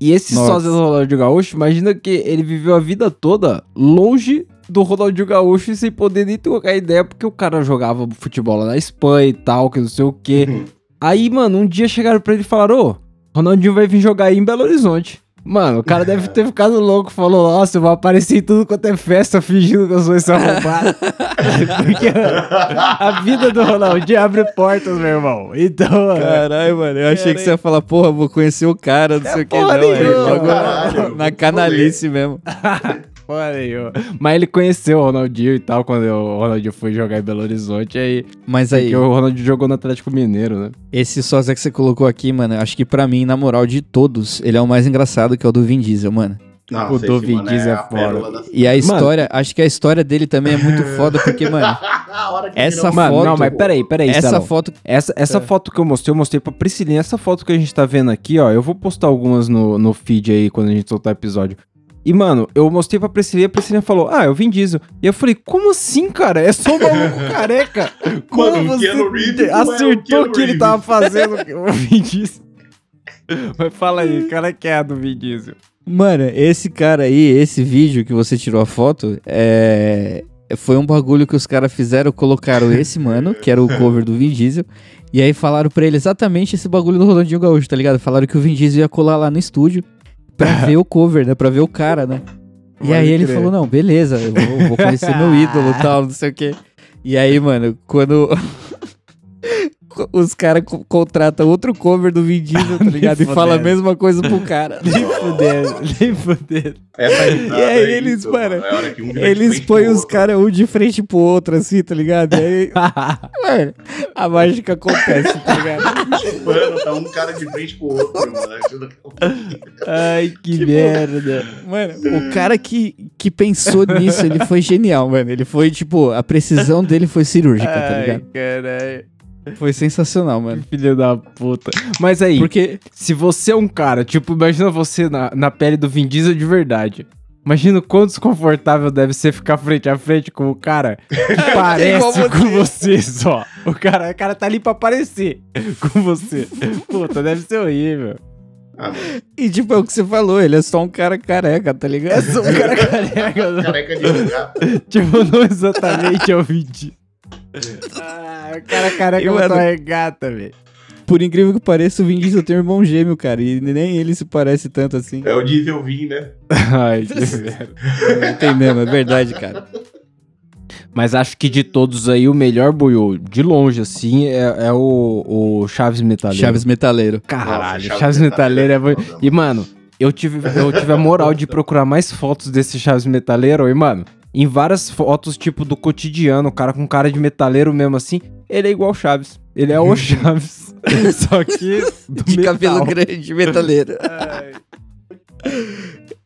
[SPEAKER 2] E esse
[SPEAKER 3] Nossa.
[SPEAKER 2] sósia do Ronaldinho Gaúcho, imagina que ele viveu a vida toda longe do Ronaldinho Gaúcho e sem poder nem trocar ideia, porque o cara jogava futebol na Espanha e tal, que não sei o quê. Aí, mano, um dia chegaram pra ele e falaram: Ô, Ronaldinho vai vir jogar aí em Belo Horizonte. Mano, o cara deve ter ficado louco, falou: Nossa, eu vou aparecer em tudo quanto é festa fingindo que eu sou esse arrombado. Porque a vida do Ronaldinho abre portas, meu irmão. Então,
[SPEAKER 3] Caralho, mano, eu achei que você ia falar, porra, vou conhecer o cara, não sei o que, não. É,
[SPEAKER 2] nenhuma,
[SPEAKER 3] logo
[SPEAKER 1] caralho.
[SPEAKER 3] na canalice mesmo.
[SPEAKER 2] aí, ó. Mas ele conheceu o Ronaldinho e tal, quando o Ronaldinho foi jogar em Belo Horizonte. Aí,
[SPEAKER 3] Mas aí,
[SPEAKER 2] porque o Ronaldinho jogou no Atlético Mineiro, né?
[SPEAKER 3] esse sósia que você colocou aqui, mano, acho que pra mim, na moral de todos, ele é o mais engraçado, que é o do Vin Diesel, mano.
[SPEAKER 1] Nossa,
[SPEAKER 2] O do Vin
[SPEAKER 1] mano,
[SPEAKER 2] Diesel é foda.
[SPEAKER 1] da-
[SPEAKER 3] E a história, acho que a história dele também é muito foda, porque, mano, Essa
[SPEAKER 1] virou-
[SPEAKER 2] Mano,
[SPEAKER 3] foto-
[SPEAKER 2] não, mas peraí, peraí,
[SPEAKER 3] essa foto.
[SPEAKER 2] Essa, essa
[SPEAKER 3] É.
[SPEAKER 2] foto que eu mostrei, eu mostrei pra Priscilinha. Essa foto que a gente tá vendo aqui, ó, eu vou postar algumas no, no feed aí quando a gente soltar o episódio. E, mano, eu mostrei pra Priscilinha, a Priscilinha falou, ah, eu vim Diesel. E eu falei, como assim, cara? É só um maluco careca. Como
[SPEAKER 1] Mano, o
[SPEAKER 2] você
[SPEAKER 1] Reeves é o
[SPEAKER 2] acertou o que ele tava fazendo o Vin Diesel? Mas fala aí, cara que é a do Vin Diesel.
[SPEAKER 3] Mano, esse cara aí, esse vídeo que você tirou a foto, é. Foi um bagulho que os caras fizeram, colocaram esse mano, que era o cover do Vin Diesel, e aí falaram pra ele exatamente esse bagulho do Ronaldinho Gaúcho, tá ligado? Falaram que o Vin Diesel ia colar lá no estúdio pra ver o cover, né? Pra ver o cara, né? E aí ele falou, não, beleza, eu vou, vou conhecer meu ídolo e tal, não sei o quê. E aí, mano, quando os caras co- contratam outro cover do Vin Diesel, tá ligado? E fala a mesma coisa pro cara.
[SPEAKER 2] Nem fudendo, nem fudendo.
[SPEAKER 1] Essa risada
[SPEAKER 3] E aí
[SPEAKER 1] é
[SPEAKER 3] eles,
[SPEAKER 1] isso,
[SPEAKER 3] mano,
[SPEAKER 1] É que um
[SPEAKER 3] Eles põem os caras um de frente pro outro, assim, tá ligado? E aí, mano, a mágica acontece, tá ligado?
[SPEAKER 1] Mano, tá um cara de frente pro outro, mano.
[SPEAKER 2] Ai, que
[SPEAKER 3] Tipo,
[SPEAKER 2] merda.
[SPEAKER 3] Mano, o cara que, que pensou nisso, ele foi genial, mano. Ele foi, tipo, a precisão dele foi cirúrgica, tá
[SPEAKER 2] Ai,
[SPEAKER 3] ligado?
[SPEAKER 2] caralho.
[SPEAKER 3] Foi sensacional, mano.
[SPEAKER 2] Filho da puta. Mas aí,
[SPEAKER 3] Porque
[SPEAKER 2] se você é um cara, tipo, imagina você na, na pele do Vin Diesel de verdade. Imagina o quão desconfortável deve ser ficar frente a frente com o cara que parece
[SPEAKER 3] igual
[SPEAKER 2] com você só. O cara, o cara tá ali pra aparecer com você. Puta, deve ser horrível.
[SPEAKER 1] Ah.
[SPEAKER 3] E tipo, é o que você falou, ele é só um cara careca, tá ligado?
[SPEAKER 2] É só um cara careca.
[SPEAKER 1] Careca de lugar.
[SPEAKER 2] tipo, não exatamente é o Vin Diesel. Ah, o cara careca
[SPEAKER 3] E,
[SPEAKER 2] botou
[SPEAKER 3] mano,
[SPEAKER 2] regata, velho.
[SPEAKER 3] Por incrível que pareça, o Vin Diesel tem um irmão gêmeo, cara, e nem ele se parece tanto assim.
[SPEAKER 1] É o Diesel Vin, né?
[SPEAKER 2] Ai, que merda.
[SPEAKER 3] Não tem mesmo, é verdade, cara.
[SPEAKER 2] Mas acho que de todos aí, o melhor boiô, de longe, assim, é, é o, o Chaves Metaleiro.
[SPEAKER 3] Chaves Metaleiro.
[SPEAKER 2] Caralho,
[SPEAKER 1] Nossa,
[SPEAKER 2] Chaves, Metaleiro é bom.
[SPEAKER 1] foda,
[SPEAKER 2] E, mano, eu tive, eu tive a moral de procurar mais fotos desse Chaves Metaleiro. E, mano, em várias fotos, tipo, do cotidiano, o cara com cara de metaleiro mesmo assim, ele é igual o Chaves. Ele é o Chaves. Só que do
[SPEAKER 3] De
[SPEAKER 2] metal.
[SPEAKER 3] cabelo grande, metaleiro.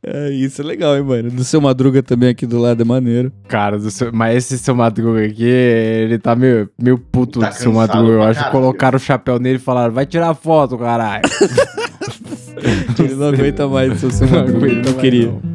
[SPEAKER 3] É, isso é legal, hein, mano. Do seu Madruga também aqui do lado é maneiro.
[SPEAKER 2] Cara, do seu- mas esse seu Madruga aqui, ele tá meio, meio puto
[SPEAKER 1] Tá
[SPEAKER 2] do seu Madruga. Eu acho que colocaram o chapéu nele e falaram, vai tirar foto, caralho.
[SPEAKER 3] Ele não aguenta mais o seu
[SPEAKER 2] Não
[SPEAKER 3] Madruga, ele não queria.
[SPEAKER 2] não.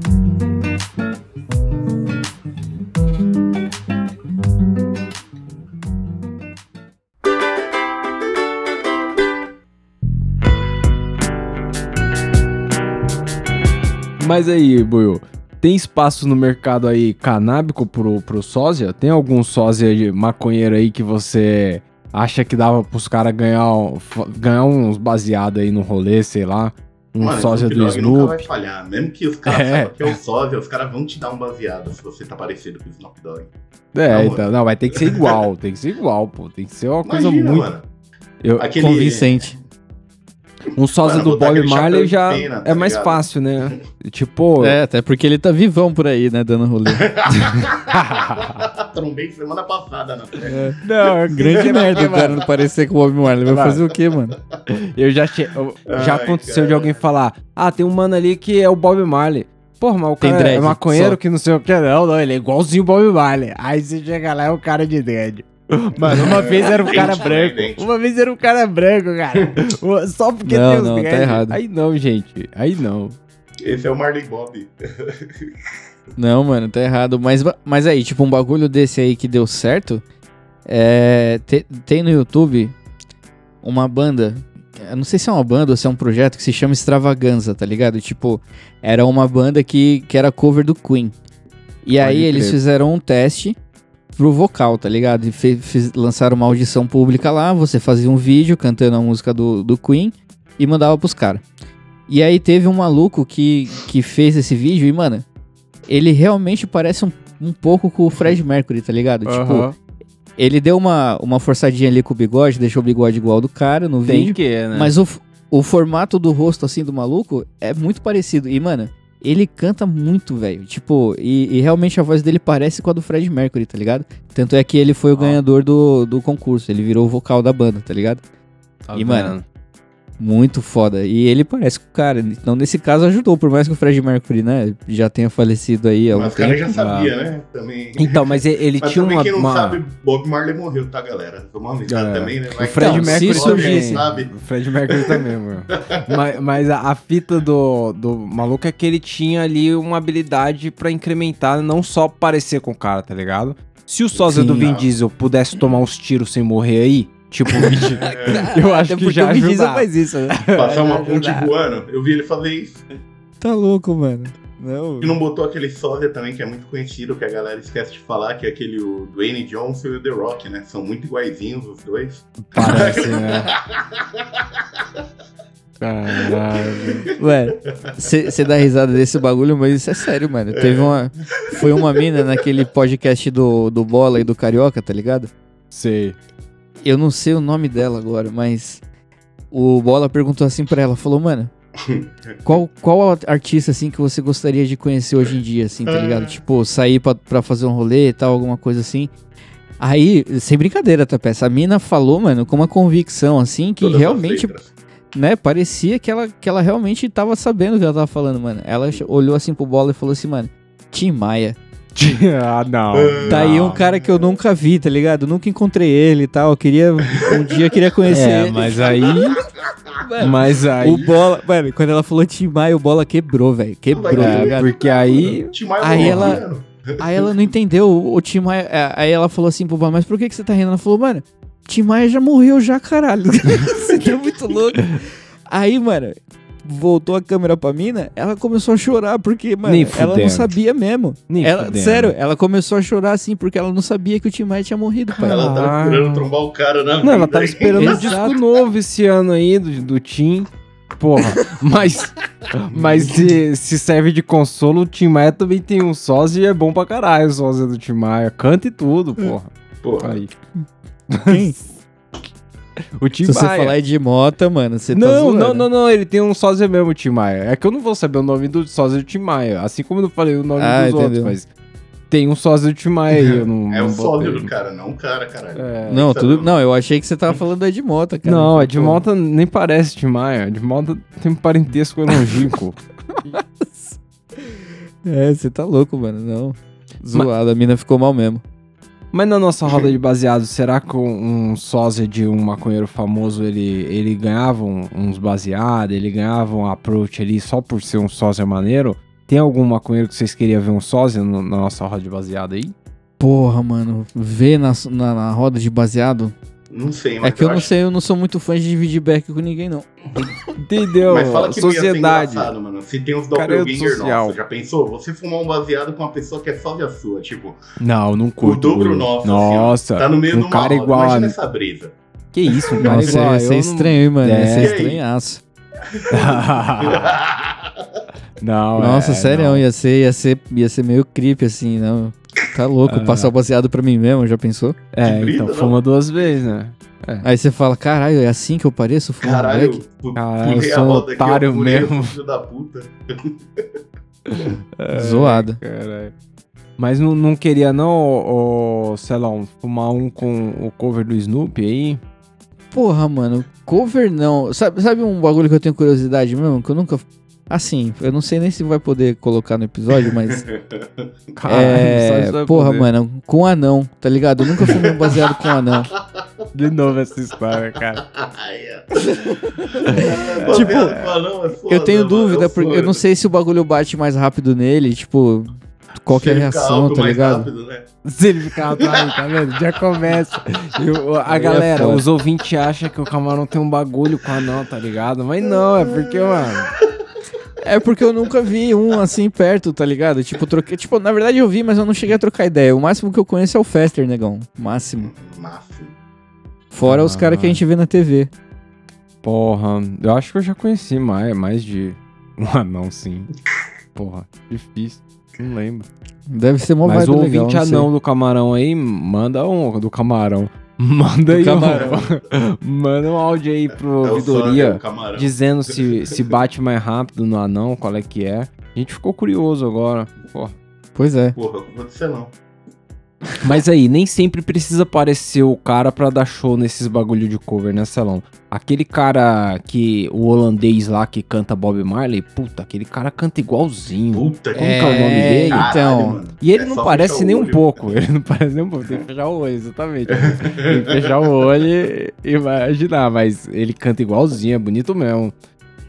[SPEAKER 2] Mas aí, Buiu, tem espaço no mercado aí canábico pro, pro sósia? Tem algum sósia de maconheiro aí que você acha que dava pros caras ganhar, um- ganhar uns baseados aí no rolê, sei lá? Um
[SPEAKER 1] Mano,
[SPEAKER 2] sósia
[SPEAKER 1] Snoop
[SPEAKER 2] do
[SPEAKER 1] Dogg nunca vai
[SPEAKER 2] Snoop?
[SPEAKER 1] falhar. Mesmo que os caras
[SPEAKER 2] É.
[SPEAKER 1] saibam que é o sósia, os caras vão te dar um baseado se você tá parecido com o Snoop Dogg.
[SPEAKER 2] É,
[SPEAKER 1] Não,
[SPEAKER 2] então, não, vai ter que ser igual, tem que ser igual, pô. Tem que ser uma coisa
[SPEAKER 1] Imagina,
[SPEAKER 2] muito.
[SPEAKER 1] mano.
[SPEAKER 2] Eu-
[SPEAKER 1] Aquele...
[SPEAKER 3] Convincente.
[SPEAKER 2] Um sósia do Bob Marley
[SPEAKER 1] de
[SPEAKER 2] já
[SPEAKER 1] pena, tá
[SPEAKER 2] é mais
[SPEAKER 1] ligado?
[SPEAKER 2] fácil, né? Tipo.
[SPEAKER 3] É, até porque ele tá vivão por aí, né, dando rolê.
[SPEAKER 1] Trombei semana passada na frente.
[SPEAKER 2] não, eu
[SPEAKER 3] Grande merda o cara não parecer com o Bob Marley. Vai fazer o quê, mano?
[SPEAKER 2] Eu já, che... eu- já
[SPEAKER 1] Ai,
[SPEAKER 2] aconteceu de
[SPEAKER 1] cara.
[SPEAKER 2] alguém falar: Ah, tem um mano ali que é o Bob Marley. Porra, mas o
[SPEAKER 3] Tem
[SPEAKER 2] cara é maconheiro
[SPEAKER 3] só.
[SPEAKER 2] que não sei o que. Não, não, ele é igualzinho o Bob Marley. Aí você chega lá é o cara de dread. Mano, uma vez era um cara branco. Uma vez era um cara branco, cara. Só porque
[SPEAKER 3] Não,
[SPEAKER 2] tem os
[SPEAKER 3] não, tá errado.
[SPEAKER 2] Aí não, gente. Aí não.
[SPEAKER 1] Esse é o Marley Bob.
[SPEAKER 3] Não, mano, tá errado. Mas, mas aí, tipo, um bagulho desse aí que deu certo. É, te- tem no YouTube uma banda. Eu não sei se é uma banda ou se é um projeto que se chama Extravaganza, tá ligado? Tipo, era uma banda que, que era cover do Queen. E aí
[SPEAKER 2] Pode
[SPEAKER 3] eles
[SPEAKER 2] crer.
[SPEAKER 3] fizeram um teste pro vocal, tá ligado? E fe- fiz- lançaram uma audição pública lá, você fazia um vídeo cantando a música do, do Queen e mandava pros caras. E aí teve um maluco que, que fez esse vídeo e, mano, ele realmente parece um, um pouco com o Fred Mercury, tá ligado? Tipo,
[SPEAKER 2] Aham.
[SPEAKER 3] ele deu uma, uma forçadinha ali com o bigode, deixou o bigode igual do cara no
[SPEAKER 2] Tem
[SPEAKER 3] vídeo.
[SPEAKER 2] que, né?
[SPEAKER 3] Mas o, o formato do rosto, assim, do maluco é muito parecido. E, mano, ele canta muito, velho. Tipo, e, e realmente a voz dele parece com a do Fred Mercury, tá ligado? Tanto é que ele foi o
[SPEAKER 2] Ó.
[SPEAKER 3] ganhador do, do concurso. Ele virou o vocal da banda, tá ligado?
[SPEAKER 2] Tá
[SPEAKER 3] e,
[SPEAKER 2] vendo?
[SPEAKER 3] mano, Muito foda. E ele parece com o cara. Então, nesse caso, ajudou. Por mais que o Fred Mercury, né, já tenha falecido aí há
[SPEAKER 1] Mas o cara
[SPEAKER 3] tempo.
[SPEAKER 1] já sabia, né? Também.
[SPEAKER 2] Então, mas ele,
[SPEAKER 1] Mas
[SPEAKER 2] tinha
[SPEAKER 1] também
[SPEAKER 2] uma.
[SPEAKER 1] quem não
[SPEAKER 2] uma-
[SPEAKER 1] sabe, Bob Marley morreu, tá, galera? Vamos avisar
[SPEAKER 2] É.
[SPEAKER 1] também, né?
[SPEAKER 2] O Fred
[SPEAKER 3] Então,
[SPEAKER 2] Mercury
[SPEAKER 3] surgisse-
[SPEAKER 2] também.
[SPEAKER 1] sabe?
[SPEAKER 2] O Fred Mercury também, mano. mas mas a, a fita do, do maluco é que ele tinha ali uma habilidade pra incrementar, não só parecer com o cara, tá ligado? Se o sósia do Vin. Diesel pudesse tomar uns tiros sem morrer aí, tipo, o Vin Diesel, eu acho
[SPEAKER 3] Até
[SPEAKER 2] que já
[SPEAKER 3] o
[SPEAKER 2] ajudava.
[SPEAKER 3] faz isso, né?
[SPEAKER 1] Passar uma ponte voando, eu vi ele fazer isso.
[SPEAKER 3] Tá louco, mano. Não.
[SPEAKER 1] E não botou aquele sósia também, que é muito conhecido, que a galera esquece de falar, que é aquele o Dwayne Johnson e o The Rock, né? São muito iguaizinhos os dois.
[SPEAKER 2] Parece, né? Caralho.
[SPEAKER 3] Ué, você dá risada desse bagulho, mas isso é sério, mano. Teve uma. Foi uma mina naquele podcast do, do Bola e do Carioca, tá ligado?
[SPEAKER 2] Sei.
[SPEAKER 3] Eu não sei o nome dela agora, mas. O Bola perguntou assim pra ela, falou, mano. Qual, qual artista assim que você gostaria de conhecer hoje em dia, assim, tá ligado? Tipo, sair pra, pra fazer um rolê e tal, alguma coisa assim. Aí, sem brincadeira, tá, peça? A mina falou, mano, com uma convicção, assim, que
[SPEAKER 1] Todas
[SPEAKER 3] realmente né, parecia que ela, que ela realmente tava sabendo o que ela tava falando, mano. Ela olhou assim pro bola e falou assim, mano, Tim Maia.
[SPEAKER 2] ah, não.
[SPEAKER 3] Tá aí um cara que eu nunca vi, tá ligado? Nunca encontrei ele e tal. Eu queria. Um dia eu queria conhecer
[SPEAKER 2] É,
[SPEAKER 3] ele.
[SPEAKER 2] mas aí. Mas aí.
[SPEAKER 3] O bola. Mano, quando ela falou Tim Maia, o bola quebrou, velho. Quebrou,
[SPEAKER 1] Vai
[SPEAKER 3] tá
[SPEAKER 2] É,
[SPEAKER 3] ligado?
[SPEAKER 2] porque aí.
[SPEAKER 1] Tim Maia
[SPEAKER 3] Aí
[SPEAKER 1] morreu,
[SPEAKER 3] ela-
[SPEAKER 1] mano.
[SPEAKER 3] Aí ela não entendeu o, o Tim Maia. é, Aí ela falou assim bola, mas por que, que você tá rindo? Ela falou, mano, Tim Maia já morreu já, caralho. você tá muito louco. Aí, mano, voltou a câmera pra mina, ela começou a chorar, porque, mano,
[SPEAKER 2] Nem
[SPEAKER 3] ela não sabia mesmo.
[SPEAKER 2] Nem
[SPEAKER 3] Ela,
[SPEAKER 2] fudendo.
[SPEAKER 3] sério, ela começou a chorar assim, porque ela não sabia que o Tim Maia tinha morrido, pai.
[SPEAKER 1] Ela tava
[SPEAKER 2] Ah.
[SPEAKER 1] esperando trombar o cara na
[SPEAKER 2] Não, ela tava esperando um
[SPEAKER 3] Exato.
[SPEAKER 2] disco novo esse ano aí do, do Tim. Porra, mas. Mas se, se serve de consolo, o Tim Maia também tem um sósia e é bom pra caralho o sósia do Tim Maia. Canta e tudo, porra.
[SPEAKER 1] Porra.
[SPEAKER 2] Aí.
[SPEAKER 3] Quem?
[SPEAKER 2] O Tim
[SPEAKER 3] Se você
[SPEAKER 2] Maia.
[SPEAKER 3] falar de Mota, mano, você tá
[SPEAKER 2] Não,
[SPEAKER 3] zoando.
[SPEAKER 2] não, não, não, ele tem um sósia mesmo, o Tim Maia. É que eu não vou saber o nome do sósia do Tim Maia, assim como eu não falei o nome
[SPEAKER 3] Ah,
[SPEAKER 2] dos
[SPEAKER 3] entendeu.
[SPEAKER 2] outros, mas tem um sósia do Tim Maia aí, eu não
[SPEAKER 1] É o
[SPEAKER 2] botei.
[SPEAKER 1] sódio do cara, não o cara, caralho.
[SPEAKER 2] É.
[SPEAKER 3] Não,
[SPEAKER 1] Isso
[SPEAKER 3] tudo.
[SPEAKER 1] não.
[SPEAKER 3] Não, eu achei que você tava falando do Edmota, cara.
[SPEAKER 2] Não,
[SPEAKER 3] Pô,
[SPEAKER 2] Edmota nem parece Tim Maia. Edmota tem um parentesco longínquo.
[SPEAKER 3] É, você tá louco, mano. Não. Zoado, a mina ficou mal mesmo.
[SPEAKER 2] Mas na nossa roda de baseado, será que um sósia de um maconheiro famoso, ele, ele ganhava um- uns baseados, ele ganhava um approach ali só por ser um sósia maneiro? Tem algum maconheiro que vocês queriam ver um sósia no- na nossa roda de baseado aí?
[SPEAKER 3] Porra, mano. Ver na, na, na roda de baseado.
[SPEAKER 1] Não sei, mas
[SPEAKER 3] É que eu não
[SPEAKER 1] acho-
[SPEAKER 3] sei, eu não sou muito fã de dividir back com ninguém, não.
[SPEAKER 2] Entendeu?
[SPEAKER 1] Mas fala que não ia ser
[SPEAKER 2] Sociedade.
[SPEAKER 1] engraçado, mano. Se tem uns
[SPEAKER 2] eu
[SPEAKER 1] doppelganger já pensou? Você fumar um baseado com uma pessoa que é só a sua, tipo,
[SPEAKER 2] Não, não
[SPEAKER 1] o
[SPEAKER 2] curto.
[SPEAKER 1] dobro
[SPEAKER 2] Bruno.
[SPEAKER 1] nosso,
[SPEAKER 2] Nossa,
[SPEAKER 1] assim, ó. Tá no meio
[SPEAKER 2] um
[SPEAKER 1] de uma
[SPEAKER 2] cara
[SPEAKER 1] roda.
[SPEAKER 2] igual
[SPEAKER 1] Imagina
[SPEAKER 2] a...
[SPEAKER 1] essa brisa.
[SPEAKER 2] Que isso, um cara
[SPEAKER 3] Nossa,
[SPEAKER 2] igual
[SPEAKER 3] ia ser
[SPEAKER 2] eu não-
[SPEAKER 3] estranho, hein, mano? Ia
[SPEAKER 2] É.
[SPEAKER 3] ser estranhaço.
[SPEAKER 2] não,
[SPEAKER 3] Nossa,
[SPEAKER 2] é,
[SPEAKER 3] sério,
[SPEAKER 2] não.
[SPEAKER 3] ia ser, ia ser, ia ser meio creepy, assim, não. Tá louco,
[SPEAKER 2] Ah.
[SPEAKER 3] passar o baseado pra mim mesmo, já pensou?
[SPEAKER 2] É,
[SPEAKER 1] brisa,
[SPEAKER 2] então
[SPEAKER 1] não?
[SPEAKER 2] fuma duas vezes, né?
[SPEAKER 3] Aí você fala, caralho, é assim que eu pareço? Fumando
[SPEAKER 1] Caralho, pu-
[SPEAKER 2] Caralho, eu
[SPEAKER 1] a
[SPEAKER 2] sou um
[SPEAKER 1] aqui,
[SPEAKER 2] otário mesmo.
[SPEAKER 1] Filho da puta.
[SPEAKER 3] Zoado.
[SPEAKER 2] Caralho. Mas não, não queria não, ô, ô, sei lá, um- fumar um com o cover do Snoopy aí?
[SPEAKER 3] Porra, mano, cover não. Sabe, sabe um bagulho que eu tenho curiosidade mesmo? Que eu nunca. Assim, eu não sei nem se vai poder colocar no episódio, mas.
[SPEAKER 2] Caralho,
[SPEAKER 3] é. Porra,
[SPEAKER 2] poder.
[SPEAKER 3] mano, com anão, tá ligado? Eu nunca fumei um baseado com anão.
[SPEAKER 2] De novo essa história, cara.
[SPEAKER 3] Tipo,
[SPEAKER 1] anão é
[SPEAKER 3] Eu tenho dúvida,
[SPEAKER 1] é um
[SPEAKER 3] porque eu não sei se o bagulho bate mais rápido nele, tipo. Qual que é a reação, tá ligado?
[SPEAKER 1] rápido, né?
[SPEAKER 2] Se ele ficar atrás, tá vendo? Já começa. E o- a
[SPEAKER 3] é
[SPEAKER 2] galera,
[SPEAKER 3] foda.
[SPEAKER 2] os ouvintes acham que o camarão tem um bagulho com anão, tá ligado? Mas não, é porque, mano.
[SPEAKER 3] É porque eu nunca vi um assim perto, tá ligado? Tipo, troquei. Tipo, na verdade eu vi, mas eu não cheguei a trocar ideia. O máximo que eu conheço é o Fester, negão. Máximo.
[SPEAKER 1] Máximo.
[SPEAKER 3] Fora os
[SPEAKER 2] Ah.
[SPEAKER 3] caras que a gente vê na TV.
[SPEAKER 2] Porra, eu acho que eu já conheci mais, mais de um anão, sim. Porra, difícil. Não lembro.
[SPEAKER 3] Deve ser mó
[SPEAKER 2] Mas o
[SPEAKER 3] legal,
[SPEAKER 2] ouvinte
[SPEAKER 3] sei.
[SPEAKER 2] anão do camarão aí, manda um. Do camarão. Manda aí um. manda um áudio aí pro
[SPEAKER 1] É sonho, é
[SPEAKER 2] dizendo se, se bate mais rápido no anão, qual é que é. A gente ficou curioso agora. Porra.
[SPEAKER 3] Pois é.
[SPEAKER 1] Porra, culpa do você não.
[SPEAKER 2] Mas aí, nem sempre precisa aparecer o cara pra dar show nesses bagulho de cover, né, Celão? Aquele cara que. O holandês lá que canta Bob Marley, puta, aquele cara canta igualzinho.
[SPEAKER 1] Puta que
[SPEAKER 2] Como que é o nome dele?
[SPEAKER 1] Caralho,
[SPEAKER 3] então.
[SPEAKER 1] mano.
[SPEAKER 2] E ele
[SPEAKER 1] É
[SPEAKER 2] não parece nem um pouco. Ele não parece nem um pouco. Tem que fechar o olho, exatamente. Tem que fechar o olho e e imaginar. Mas ele canta igualzinho, é bonito mesmo.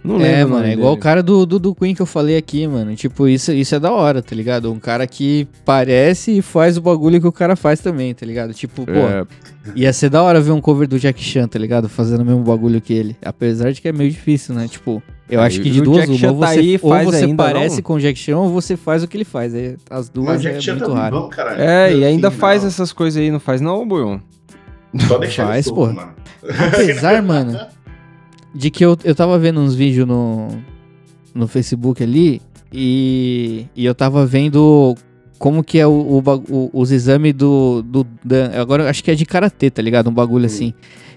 [SPEAKER 2] Não lembro.
[SPEAKER 3] É, mano, é igual o cara do, do, do Queen que eu falei aqui, mano. Tipo, isso, isso é da hora, tá ligado? Um cara que parece e faz o bagulho que o cara faz também, tá ligado? Tipo, pô,
[SPEAKER 2] É,
[SPEAKER 3] ia ser da hora ver um cover do Jack Chan, tá ligado? Fazendo o mesmo bagulho que ele. Apesar de que é meio difícil, né? Tipo, eu
[SPEAKER 2] É,
[SPEAKER 3] acho que de duas
[SPEAKER 2] Jack
[SPEAKER 3] uma,
[SPEAKER 2] Chan
[SPEAKER 3] ou
[SPEAKER 2] tá
[SPEAKER 3] você,
[SPEAKER 2] aí,
[SPEAKER 3] ou
[SPEAKER 2] faz
[SPEAKER 3] você
[SPEAKER 2] ainda,
[SPEAKER 3] parece
[SPEAKER 2] não?
[SPEAKER 3] com o Jack Chan ou você faz o que ele faz. É, as duas
[SPEAKER 1] Mas
[SPEAKER 3] é
[SPEAKER 1] Jack Chan
[SPEAKER 3] muito
[SPEAKER 1] tá
[SPEAKER 3] raro.
[SPEAKER 1] caralho.
[SPEAKER 2] É, e ainda faz
[SPEAKER 1] não.
[SPEAKER 2] essas coisas aí, não faz não, Buion?
[SPEAKER 1] Só deixar
[SPEAKER 3] Faz,
[SPEAKER 1] ele
[SPEAKER 3] pô.
[SPEAKER 1] solto, mano.
[SPEAKER 3] Apesar, mano, de que eu, eu tava vendo uns vídeos no, no Facebook ali e, e eu tava vendo como que é o, o os exames do, do Dan. Agora eu acho que é de karatê, tá ligado? Um bagulho assim.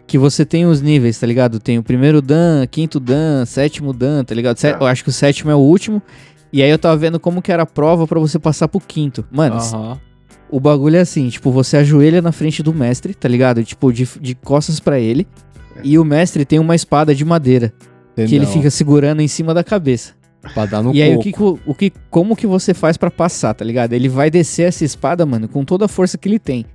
[SPEAKER 3] Que você tem os níveis, tá ligado? Tem o primeiro Dan, quinto Dan, sétimo Dan, tá ligado? Sé-
[SPEAKER 1] Tá.
[SPEAKER 3] Eu acho que o sétimo é o último. E aí eu tava vendo como que era a prova pra você passar pro quinto. Mano, o bagulho é assim, tipo, você ajoelha na frente do mestre, tá ligado? Tipo, de, de costas pra ele. E o mestre tem uma espada de madeira que ele fica segurando em cima da cabeça.
[SPEAKER 2] Pra dar no
[SPEAKER 3] E aí, o
[SPEAKER 2] coco.
[SPEAKER 3] que, o- que, como que você faz pra passar, tá ligado? Ele vai descer essa espada, mano, com toda a força que ele tem.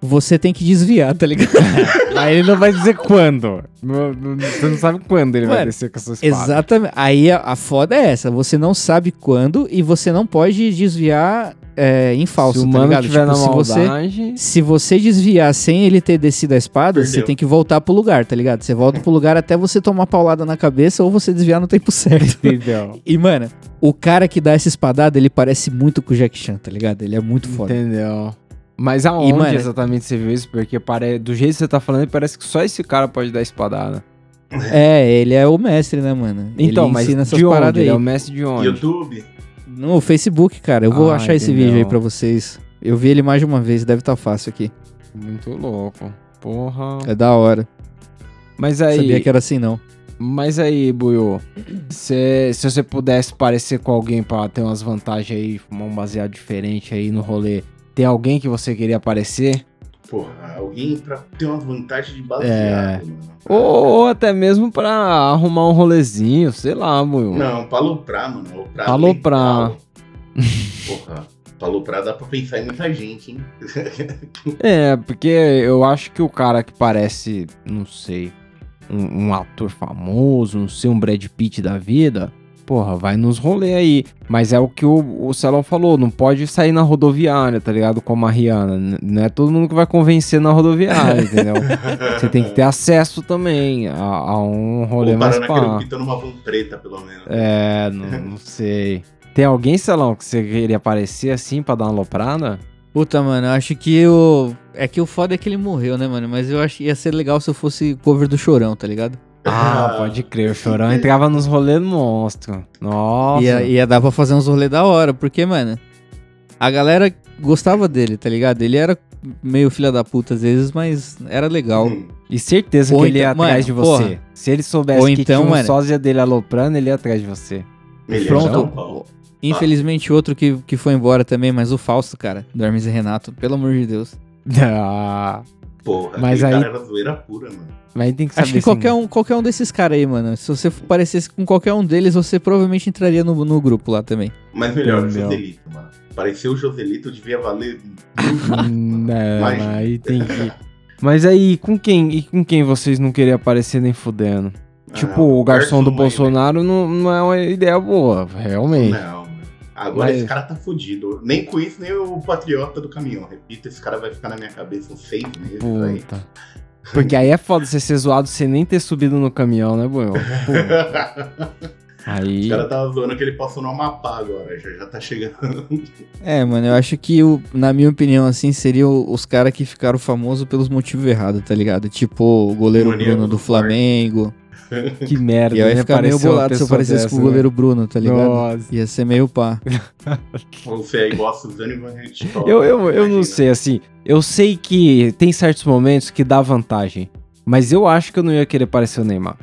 [SPEAKER 3] Você tem que desviar, tá ligado?
[SPEAKER 2] Aí ele não vai dizer quando. Não- não- Você não sabe quando ele vai
[SPEAKER 3] Mano,
[SPEAKER 2] descer com a sua espada.
[SPEAKER 3] Exatamente. Aí a, a foda é essa. Você não sabe quando e você não pode desviar é, em falso,
[SPEAKER 2] Se o
[SPEAKER 3] tá
[SPEAKER 2] mano
[SPEAKER 3] ligado?
[SPEAKER 2] tiver
[SPEAKER 3] Tipo,
[SPEAKER 2] na
[SPEAKER 3] se você,
[SPEAKER 2] maldade...
[SPEAKER 3] se você desviar sem ele ter descido a espada, você
[SPEAKER 1] Perdeu.
[SPEAKER 3] tem que voltar pro lugar, tá ligado? Você volta pro lugar até você tomar paulada na cabeça ou você desviar no tempo certo.
[SPEAKER 2] Entendeu?
[SPEAKER 3] E, mano, o cara que dá essa espadada, ele parece muito com o Jack Chan, tá ligado? Ele é muito foda.
[SPEAKER 2] Entendeu? Mas aonde
[SPEAKER 3] mano,
[SPEAKER 2] exatamente você viu isso? Porque pare... do jeito que você tá falando, parece que só esse cara pode dar espadada.
[SPEAKER 3] É, ele é o mestre, né, mano?
[SPEAKER 2] Então,
[SPEAKER 3] ele
[SPEAKER 2] mas
[SPEAKER 3] ensina essas
[SPEAKER 2] de onde? Ele é o mestre de onde?
[SPEAKER 1] YouTube.
[SPEAKER 3] No Facebook, cara. Eu vou
[SPEAKER 2] Ah,
[SPEAKER 3] achar esse
[SPEAKER 2] entendeu.
[SPEAKER 3] vídeo aí pra vocês. Eu vi ele mais de uma vez, deve estar fácil aqui.
[SPEAKER 2] Muito louco. Porra.
[SPEAKER 3] É da hora.
[SPEAKER 2] Mas aí...
[SPEAKER 3] Sabia que era assim, não.
[SPEAKER 2] Mas aí, Buiu, se, se você pudesse parecer com alguém pra ter umas vantagens aí, fumar um baseado diferente aí no rolê, tem alguém que você queria aparecer?
[SPEAKER 1] Porra, alguém pra ter uma vantagem de
[SPEAKER 2] É.
[SPEAKER 1] baseado, mano.
[SPEAKER 2] Ou, ou até mesmo pra arrumar um rolezinho, sei lá, Buiu.
[SPEAKER 1] Não, pra aloprar, mano. Aloprar.
[SPEAKER 2] Aloprar.
[SPEAKER 1] legal. Porra, pra aloprar dá pra pensar em muita gente, hein?
[SPEAKER 2] É, porque eu acho que o cara que parece, não sei, um, um ator famoso, não sei, um Brad Pitt da vida, porra, vai nos rolê aí. Mas é o que o, o Celão falou, não pode sair na rodoviária, tá ligado? Como a Rihanna. N- Não é todo mundo que vai convencer na rodoviária, entendeu? Você tem que ter acesso também a, a um rolê
[SPEAKER 1] Ou
[SPEAKER 2] mais pá.
[SPEAKER 1] numa van preta, pelo menos.
[SPEAKER 2] É, não, não sei. Tem alguém, Celão, que você queria aparecer assim pra dar uma loprada?
[SPEAKER 3] Puta, mano, eu acho que o. É que o foda é que ele morreu, né, mano? Mas eu acho que ia ser legal se eu fosse cover do Chorão, tá ligado?
[SPEAKER 2] Ah, pode crer, o Chorão entrava nos rolês monstro. Nossa.
[SPEAKER 3] Ia, ia dar pra fazer uns rolê da hora, porque, mano, a galera gostava dele, tá ligado? Ele era meio filha da puta às vezes, mas era legal.
[SPEAKER 1] Hum,
[SPEAKER 2] E certeza
[SPEAKER 3] Ou
[SPEAKER 2] que ele ia
[SPEAKER 3] então-
[SPEAKER 2] atrás de você.
[SPEAKER 3] porra.
[SPEAKER 2] Se ele soubesse
[SPEAKER 3] Ou
[SPEAKER 2] que
[SPEAKER 3] então,
[SPEAKER 2] tinha um
[SPEAKER 3] mano-
[SPEAKER 2] sósia dele aloprando, ele ia atrás de você.
[SPEAKER 1] ele é
[SPEAKER 3] Pronto.
[SPEAKER 1] Paulo.
[SPEAKER 3] Infelizmente, outro que, que foi embora também, mas o Fausto, cara, do Hermes e Renato, pelo amor de Deus.
[SPEAKER 2] Ah,
[SPEAKER 1] Porra,
[SPEAKER 2] Mas aí-
[SPEAKER 1] cara era zoeira pura, mano.
[SPEAKER 2] mas tem que saber
[SPEAKER 3] Acho que
[SPEAKER 2] assim,
[SPEAKER 3] qualquer um, qualquer um desses caras aí, mano, se você parecesse com qualquer um deles, você provavelmente entraria no, no grupo lá também.
[SPEAKER 1] Mas melhor, o
[SPEAKER 2] Entendeu.
[SPEAKER 1] Joselito, mano. Pareceu o Joselito, devia valer.
[SPEAKER 2] É,
[SPEAKER 1] Mas-
[SPEAKER 2] aí tem que. Mas aí, com quem? E com quem vocês não queriam aparecer nem fudendo? Tipo,
[SPEAKER 1] Ah,
[SPEAKER 2] o garçom do
[SPEAKER 1] mãe,
[SPEAKER 2] Bolsonaro não, não é uma ideia boa,
[SPEAKER 1] né?
[SPEAKER 2] realmente.
[SPEAKER 1] Não. Agora
[SPEAKER 2] Mas-
[SPEAKER 1] esse cara tá fudido. Nem com isso, nem o patriota do caminhão. Repito, esse cara vai ficar na minha cabeça uns seis meses aí.
[SPEAKER 2] Puta. Porque aí é foda você ser zoado sem nem ter subido no caminhão, né, Buiu? Aí.
[SPEAKER 1] Os caras tava zoando que ele passou no Amapá agora, já, já tá chegando.
[SPEAKER 3] É, mano, eu acho que, o, na minha opinião, assim, seriam os caras que ficaram famosos pelos motivos errados, tá ligado? Tipo o goleiro Bruno
[SPEAKER 1] do
[SPEAKER 3] do Flamengo.
[SPEAKER 2] Que merda.
[SPEAKER 3] E eu ia
[SPEAKER 2] né?
[SPEAKER 3] ficar meio bolado se eu parecesse
[SPEAKER 2] dessa,
[SPEAKER 3] com o goleiro Bruno, tá
[SPEAKER 2] né?
[SPEAKER 3] ligado?
[SPEAKER 2] Nossa.
[SPEAKER 3] Ia ser meio pá.
[SPEAKER 1] Você é igual a Suzane Van
[SPEAKER 2] Eu, eu, eu não sei, assim. Eu sei que tem certos momentos que dá vantagem. Mas eu acho que eu não ia querer parecer o Neymar.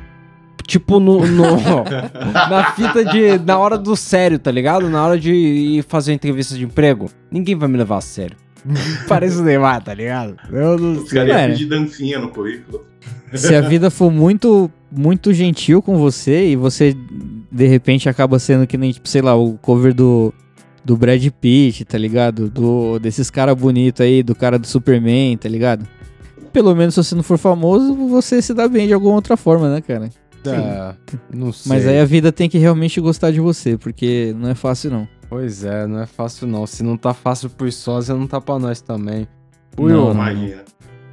[SPEAKER 2] Tipo, no, no- na fita de. Na hora do sério, tá ligado? Na hora de ir fazer entrevista de emprego. Ninguém vai me levar a sério. Parece o Neymar, tá ligado? Eu não
[SPEAKER 1] Os
[SPEAKER 2] sei.
[SPEAKER 1] caras iam pedir dancinha no currículo.
[SPEAKER 3] Se a vida for muito, muito gentil com você e você, de repente, acaba sendo que nem, tipo, sei lá, o cover do, do Brad Pitt, tá ligado? Do, desses caras bonitos aí, do cara do Superman, tá ligado? Pelo menos se você não for famoso, você se dá bem de alguma outra forma, né, cara?
[SPEAKER 2] É, não sei.
[SPEAKER 3] Mas aí a vida tem que realmente gostar de você, porque não é fácil não.
[SPEAKER 2] Pois é, não é fácil não. Se não tá fácil por sósia, não tá pra nós também.
[SPEAKER 3] Não,
[SPEAKER 2] Buiu,
[SPEAKER 3] não.
[SPEAKER 1] Imagina.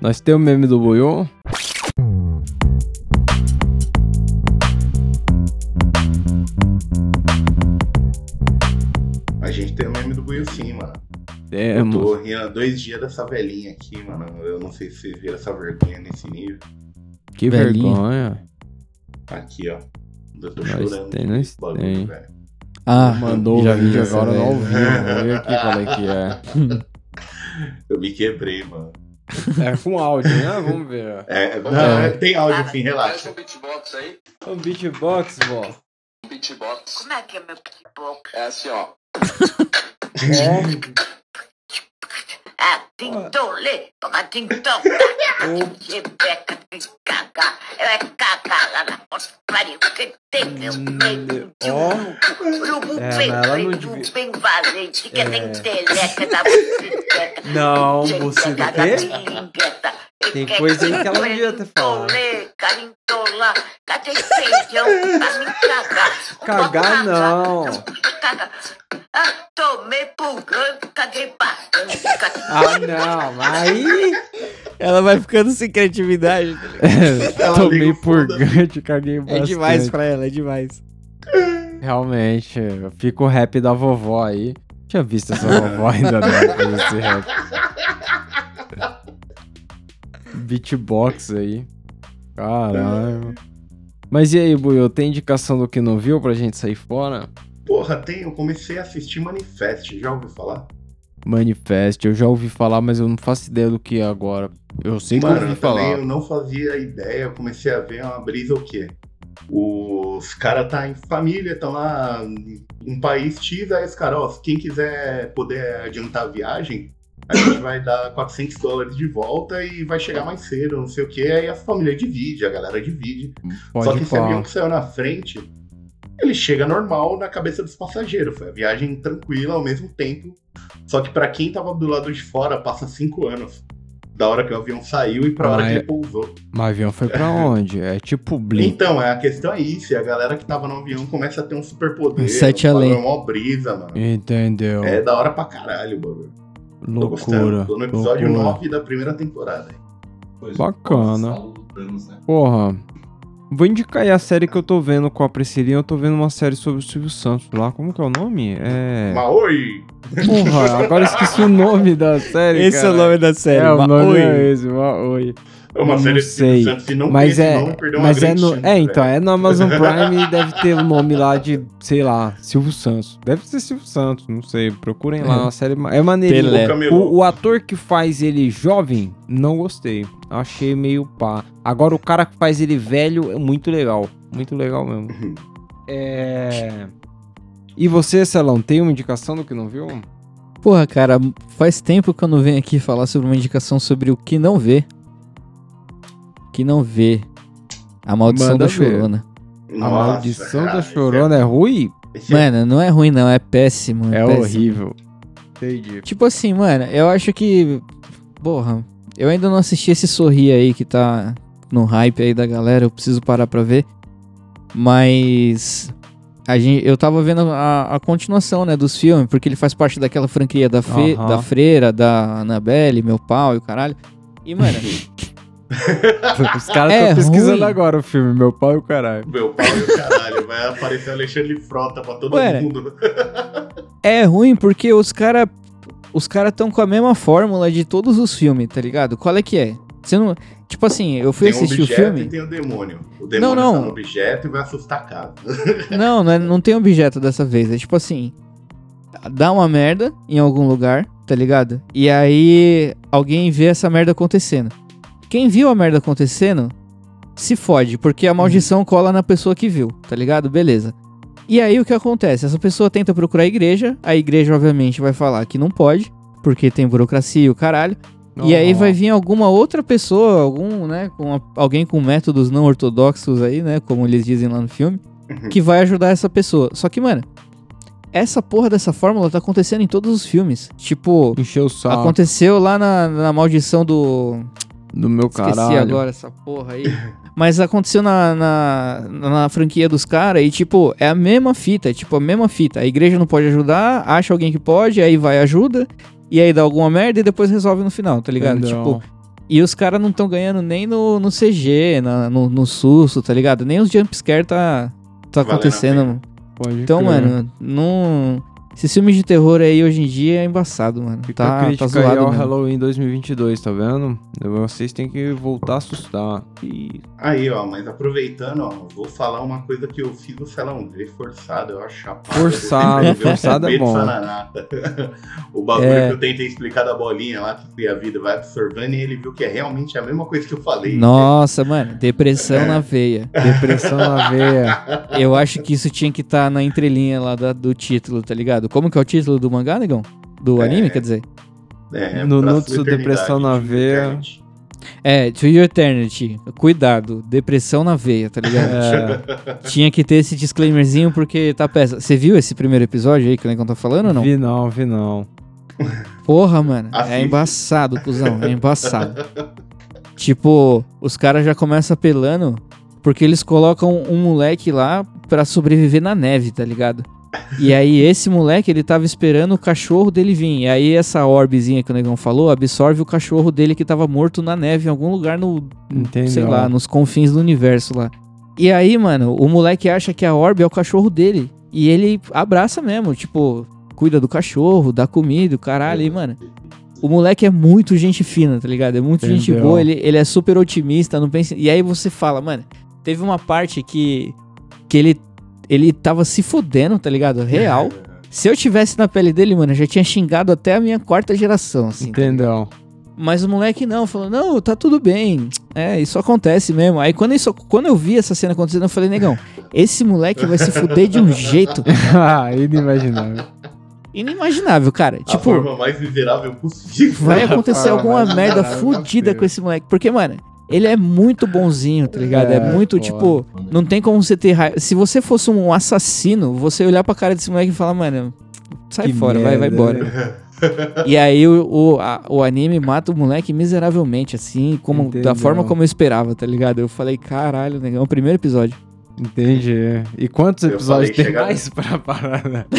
[SPEAKER 2] nós temos o meme do Buiu?
[SPEAKER 1] A gente tem o meme do Buiu sim, mano.
[SPEAKER 2] É,
[SPEAKER 1] eu tô rindo há dois dias dessa velhinha aqui, mano. Eu não sei se vocês viram essa vergonha nesse nível.
[SPEAKER 2] Que
[SPEAKER 3] Velhinha.
[SPEAKER 2] vergonha.
[SPEAKER 1] Aqui, ó. Eu tô
[SPEAKER 2] Nós
[SPEAKER 1] chorando.
[SPEAKER 2] tem, nós
[SPEAKER 1] bagulho,
[SPEAKER 2] tem.
[SPEAKER 1] velho.
[SPEAKER 3] Ah,
[SPEAKER 2] Mandou
[SPEAKER 3] já
[SPEAKER 2] o
[SPEAKER 3] vi
[SPEAKER 2] agora vivo. Vamos ver aqui qual é que é.
[SPEAKER 1] Eu me quebrei, mano.
[SPEAKER 2] É com áudio, né? Vamos ver.
[SPEAKER 1] É, não, tem áudio sim, relaxa.
[SPEAKER 5] Um beatbox aí.
[SPEAKER 2] O beatbox, vó.
[SPEAKER 5] Um beatbox.
[SPEAKER 6] Como é que é meu beatbox?
[SPEAKER 5] É assim, ó.
[SPEAKER 6] Ah, Tintole, toma tintão, tem que. Eu é cagar lá na porta do pariu, porque tem meu peito urubu.
[SPEAKER 2] É,
[SPEAKER 6] bem
[SPEAKER 2] não
[SPEAKER 6] valente, que
[SPEAKER 2] É.
[SPEAKER 6] tem teleca da.
[SPEAKER 2] Não,
[SPEAKER 6] Tcheca
[SPEAKER 2] buceta
[SPEAKER 6] da
[SPEAKER 2] o quê?
[SPEAKER 6] tilingueta.
[SPEAKER 2] Tem coisa aí que ela não devia ter falado.
[SPEAKER 6] Carintola, cadê feijão pra me cagar?
[SPEAKER 2] Cagar não.
[SPEAKER 6] Ah, tomei pulgão, caguei bastante.
[SPEAKER 2] Ah, não. Aí.
[SPEAKER 3] Ela vai ficando sem criatividade. tá
[SPEAKER 2] Tomei purgante, caguei
[SPEAKER 3] É
[SPEAKER 2] bastante.
[SPEAKER 3] demais pra ela, é demais.
[SPEAKER 2] Realmente, fica o rap da vovó aí. Tinha visto essa vovó ainda não fazer esse rap. Beatbox aí. Caralho. Mas e aí, Buiu, tem indicação do que não viu pra gente sair fora?
[SPEAKER 1] Porra, tem, eu comecei a assistir Manifest, já ouviu falar?
[SPEAKER 2] Manifest, eu já ouvi falar, mas eu não faço ideia do que é agora. Eu sei que eu ouvi
[SPEAKER 1] eu também
[SPEAKER 2] falar.
[SPEAKER 1] eu não fazia ideia, eu comecei a ver uma brisa o quê? Os caras tá em família, estão lá em um país X, aí os caras, ó, quem quiser poder adiantar a viagem, a gente vai dar 400 dólares de volta e vai chegar mais cedo, não sei o que, aí a família divide, a galera divide. Só
[SPEAKER 2] Pode
[SPEAKER 1] que esse avião que saiu na frente, ele chega normal na cabeça dos passageiros. Foi a viagem tranquila ao mesmo tempo. Só que pra quem tava do lado de fora, passa cinco anos. Da hora que o avião saiu e pra hora
[SPEAKER 2] Ah,
[SPEAKER 1] que
[SPEAKER 2] é.
[SPEAKER 1] ele pousou.
[SPEAKER 2] Mas o avião foi pra onde? É tipo Blink.
[SPEAKER 1] Então, é, a questão é isso. E a galera que tava no avião começa a ter um superpoder.
[SPEAKER 3] Sete além.
[SPEAKER 1] mó brisa, mano.
[SPEAKER 2] Entendeu?
[SPEAKER 1] É da hora pra caralho o bagulho. Tô
[SPEAKER 2] loucura.
[SPEAKER 1] gostando. Tô no episódio
[SPEAKER 2] loucura.
[SPEAKER 1] 9 da primeira temporada.
[SPEAKER 7] Pois,
[SPEAKER 2] Bacana.
[SPEAKER 7] Do Thanos, né?
[SPEAKER 2] Porra. Vou indicar aí a série que eu tô vendo com a Priscilinha. Eu tô vendo uma série sobre o Silvio Santos lá. Como que é o nome? É.
[SPEAKER 1] Maoi!
[SPEAKER 2] Porra, agora esqueci o nome da série.
[SPEAKER 3] Esse é o
[SPEAKER 2] cara.
[SPEAKER 3] nome da série.
[SPEAKER 2] É, o
[SPEAKER 3] Ma-
[SPEAKER 2] nome
[SPEAKER 3] Oi.
[SPEAKER 2] é esse, Maoi.
[SPEAKER 1] É uma série
[SPEAKER 2] não
[SPEAKER 1] de Silvio
[SPEAKER 2] sei.
[SPEAKER 1] Santos. Se não
[SPEAKER 2] Mas é,
[SPEAKER 1] o nome,
[SPEAKER 2] mas é no,
[SPEAKER 1] chance,
[SPEAKER 2] é então,
[SPEAKER 1] velho.
[SPEAKER 2] é no Amazon Prime e deve ter o nome lá de, sei lá, Silvio Santos. Deve ser Silvio Santos, não sei. Procurem lá, uma série ma- é maneirinha.
[SPEAKER 1] O.
[SPEAKER 2] O, o ator que faz ele jovem, não gostei. Achei meio pá. Agora o cara que faz ele velho é muito legal. Muito legal mesmo. É. E você, Celão, tem uma indicação do que não viu?
[SPEAKER 3] Porra, cara, faz tempo que eu não venho aqui falar sobre uma indicação sobre o que não vê. Que não vê. A maldição
[SPEAKER 2] Manda
[SPEAKER 3] da
[SPEAKER 2] ver.
[SPEAKER 3] chorona.
[SPEAKER 2] A
[SPEAKER 1] Nossa,
[SPEAKER 2] maldição
[SPEAKER 1] cara,
[SPEAKER 2] da
[SPEAKER 1] esse
[SPEAKER 2] chorona é ruim?
[SPEAKER 1] esse é-
[SPEAKER 3] Mano, não é ruim não, é péssimo.
[SPEAKER 2] É
[SPEAKER 3] péssimo.
[SPEAKER 2] horrível. Entendi.
[SPEAKER 3] Tipo assim, mano, eu acho que. Porra, eu ainda não assisti esse sorrir aí que tá no hype aí da galera, eu preciso parar pra ver. Mas. A gente, eu tava vendo a, a continuação, né, dos filmes, porque ele faz parte daquela franquia da, Fe-
[SPEAKER 2] Aham.
[SPEAKER 3] da Freira, da Annabelle, Meu Pau e o caralho. E, mano,
[SPEAKER 2] Os caras
[SPEAKER 3] É
[SPEAKER 2] estão pesquisando
[SPEAKER 3] ruim.
[SPEAKER 2] agora o filme, meu pai e o caralho.
[SPEAKER 1] Meu pau e o caralho, vai aparecer Alexandre Frota pra todo
[SPEAKER 3] Ué,
[SPEAKER 1] mundo.
[SPEAKER 3] é ruim porque os cara os cara tão com a mesma fórmula de todos os filmes, tá ligado? Qual é que é? Você não. Tipo assim, eu fui
[SPEAKER 1] tem um
[SPEAKER 3] assistir o
[SPEAKER 1] objeto
[SPEAKER 3] filme.
[SPEAKER 1] tem o demônio. O demônio
[SPEAKER 3] Não, não.
[SPEAKER 1] tá no objeto e vai assustar a casa.
[SPEAKER 3] Não, não, é- não tem objeto dessa vez. É tipo assim: dá uma merda em algum lugar, tá ligado? E aí alguém vê essa merda acontecendo. Quem viu a merda acontecendo se fode, porque a maldição cola na pessoa que viu, tá ligado? Beleza. E aí o que acontece? Essa pessoa tenta procurar a igreja, a igreja obviamente vai falar que não pode, porque tem burocracia e o caralho. E aí vai vir alguma outra pessoa, algum, né, com a- alguém com métodos não ortodoxos aí, né, como eles dizem lá no filme, que vai ajudar essa pessoa. Só que, mano, essa porra dessa fórmula tá acontecendo em todos os filmes. Tipo,
[SPEAKER 2] Encheu o saco
[SPEAKER 3] aconteceu lá na, na maldição do.
[SPEAKER 2] Do meu
[SPEAKER 3] Esqueci
[SPEAKER 2] caralho.
[SPEAKER 3] agora essa porra aí. Mas aconteceu na, na, na franquia dos caras e, tipo, é a mesma fita, é tipo a mesma fita. A igreja não pode ajudar, acha alguém que pode, aí vai ajuda, e aí dá alguma merda e depois resolve no final, tá ligado?
[SPEAKER 2] Entendeu?
[SPEAKER 3] Tipo, e os caras não estão ganhando nem no, no CG, na- no, no susto, tá ligado? Nem os jumpscare tá, tá
[SPEAKER 1] Valendo a
[SPEAKER 3] acontecendo.
[SPEAKER 2] Pode
[SPEAKER 3] Então,
[SPEAKER 2] crer.
[SPEAKER 3] mano, não. Esses filmes de terror aí hoje em dia é embaçado, mano.
[SPEAKER 2] Fica a
[SPEAKER 3] Tá, tá
[SPEAKER 2] crítica aí
[SPEAKER 3] zoado
[SPEAKER 2] ao
[SPEAKER 3] mesmo.
[SPEAKER 2] Halloween 2022, tá vendo? Vocês têm que voltar a assustar. E
[SPEAKER 1] Aí, ó, mas aproveitando, ó, vou falar uma coisa que eu fiz o Celão ver forçado, eu acho chapado.
[SPEAKER 2] Forçado, forçado é bom.
[SPEAKER 1] o bagulho
[SPEAKER 3] É.
[SPEAKER 1] que eu tentei explicar da bolinha lá, que a vida vai absorvendo, e ele viu que é realmente a mesma coisa que eu falei.
[SPEAKER 3] Nossa, mano, depressão na veia.
[SPEAKER 2] depressão na veia.
[SPEAKER 3] Eu acho que isso tinha que estar na entrelinha lá da- do título, tá ligado? Como que é o título do mangá, negão? Do
[SPEAKER 1] É.
[SPEAKER 3] anime, quer dizer?
[SPEAKER 1] É,
[SPEAKER 2] No Nutsu, depressão na
[SPEAKER 1] de
[SPEAKER 2] veia.
[SPEAKER 3] É, To Your Eternity. Cuidado, depressão na veia, tá ligado?
[SPEAKER 2] É,
[SPEAKER 3] Tinha que ter esse disclaimerzinho porque tá péssimo. Você viu esse primeiro episódio aí que o Negão tá falando ou não?
[SPEAKER 2] vi não, vi não.
[SPEAKER 3] Porra, mano. É embaçado, cuzão. É embaçado. tipo, os caras já começam apelando porque eles colocam um moleque lá pra sobreviver na neve, tá ligado? E aí esse moleque, ele tava esperando o cachorro dele vir. E aí essa orbezinha que o Negão falou absorve o cachorro dele que tava morto na neve em algum lugar no,
[SPEAKER 2] Entendeu?
[SPEAKER 3] sei lá, nos confins do universo lá. E aí, mano, o moleque acha que a orbe é o cachorro dele. E ele abraça mesmo, tipo, cuida do cachorro, dá comida, o caralho. E, mano, o moleque é muito gente fina, tá ligado? É muito gente
[SPEAKER 2] Entendeu?
[SPEAKER 3] boa, ele, ele é super otimista, não pensa. E aí você fala, mano, teve uma parte que, que ele, ele tava se fudendo, tá ligado? Real. Se eu tivesse na pele dele, mano, eu já tinha xingado até a minha quarta geração, assim. tá
[SPEAKER 2] Entendeu?
[SPEAKER 3] mas o moleque não, falou, não, tá tudo bem. É, isso acontece mesmo. Aí quando, isso, quando eu vi essa cena acontecendo, eu falei, negão, esse moleque vai se fuder de um jeito
[SPEAKER 2] Ah, inimaginável.
[SPEAKER 3] inimaginável, cara.
[SPEAKER 1] a
[SPEAKER 3] Tipo,
[SPEAKER 1] forma mais miserável possível.
[SPEAKER 3] vai acontecer alguma merda fudida com esse moleque. Porque, mano, ele é muito bonzinho, tá ligado? É,
[SPEAKER 2] É,
[SPEAKER 3] muito, tipo, não tem como você ter raiva. Se você fosse um assassino, você olhar pra cara desse moleque e falar, mano, sai
[SPEAKER 2] Que
[SPEAKER 3] fora, vai, vai
[SPEAKER 2] merda,
[SPEAKER 3] embora. E aí o, o, a- o anime mata o moleque miseravelmente, assim, como, da forma como eu esperava, tá ligado? Eu falei, caralho, negão, é o primeiro episódio.
[SPEAKER 2] Entendi. E quantos
[SPEAKER 1] Eu
[SPEAKER 2] episódios
[SPEAKER 1] falei
[SPEAKER 2] tem
[SPEAKER 1] chegar-
[SPEAKER 2] mais pra parar? né?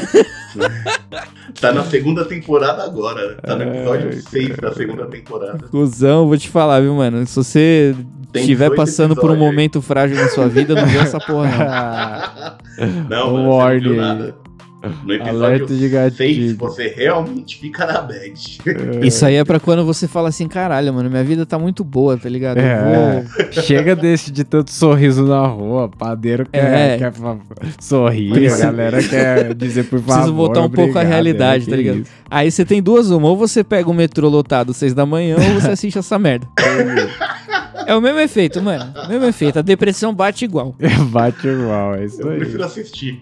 [SPEAKER 1] Tá na segunda temporada agora. né? Tá no
[SPEAKER 2] É,
[SPEAKER 1] episódio 6 da segunda temporada.
[SPEAKER 3] Cusão, vou te falar, viu, mano? Se você estiver
[SPEAKER 1] 18
[SPEAKER 3] passando por um
[SPEAKER 1] aí.
[SPEAKER 3] momento frágil na sua vida, não vê essa porra, não.
[SPEAKER 1] Não, mano, você não viu nada. No
[SPEAKER 2] Alerta de
[SPEAKER 1] episódio 6,
[SPEAKER 2] gatilho.
[SPEAKER 1] você realmente fica na bad.
[SPEAKER 3] Isso aí é pra quando você fala assim, caralho, mano, minha vida tá muito boa, tá ligado? Eu
[SPEAKER 2] É.
[SPEAKER 3] vou...
[SPEAKER 2] Chega desse de tanto sorriso na rua, padeiro quer,
[SPEAKER 3] É.
[SPEAKER 2] quer fa- sorrir,
[SPEAKER 1] Mas-
[SPEAKER 2] a galera quer dizer por favor.
[SPEAKER 3] Preciso voltar um pouco à
[SPEAKER 2] obrigado,
[SPEAKER 3] realidade,
[SPEAKER 2] é,
[SPEAKER 3] tá ligado?
[SPEAKER 2] isso.
[SPEAKER 3] Aí você tem duas uma, ou você pega o metrô lotado seis da manhã, ou você assiste essa merda. É o mesmo efeito, mano. O mesmo efeito. A depressão bate igual.
[SPEAKER 2] Bate igual, é isso
[SPEAKER 1] Eu
[SPEAKER 2] aí.
[SPEAKER 1] prefiro assistir.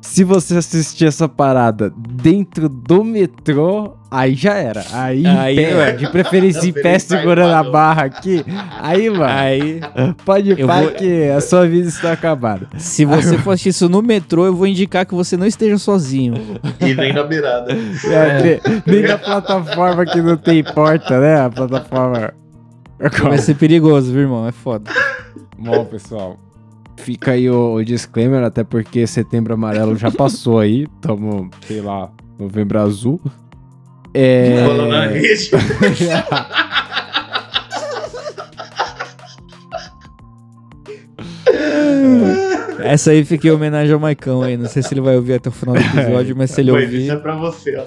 [SPEAKER 2] Se você assistir essa parada dentro do metrô, aí já era. Aí,
[SPEAKER 3] Aí,
[SPEAKER 2] pé,
[SPEAKER 3] ué.
[SPEAKER 2] de preferência em pé segurando a barra aqui. Aí, mano,
[SPEAKER 3] Aí,
[SPEAKER 2] pode parar
[SPEAKER 3] vou-
[SPEAKER 2] que a sua vida está acabada.
[SPEAKER 3] se você for assistir isso no metrô, eu vou indicar que você não esteja sozinho.
[SPEAKER 1] E nem na beirada.
[SPEAKER 2] É, nem- Nem na plataforma que não tem porta, né? A plataforma.
[SPEAKER 3] Vai ser perigoso, viu, irmão? É foda.
[SPEAKER 2] Bom, pessoal. Fica aí o, o disclaimer, até porque setembro amarelo já passou aí. Tamo, sei lá, novembro azul. É.
[SPEAKER 1] Bola na rede.
[SPEAKER 3] Essa aí fica em homenagem ao Maicão aí. Não sei se ele vai ouvir até o final do episódio, mas se ele
[SPEAKER 1] Mas
[SPEAKER 3] ouvir.
[SPEAKER 1] isso é pra você, ó.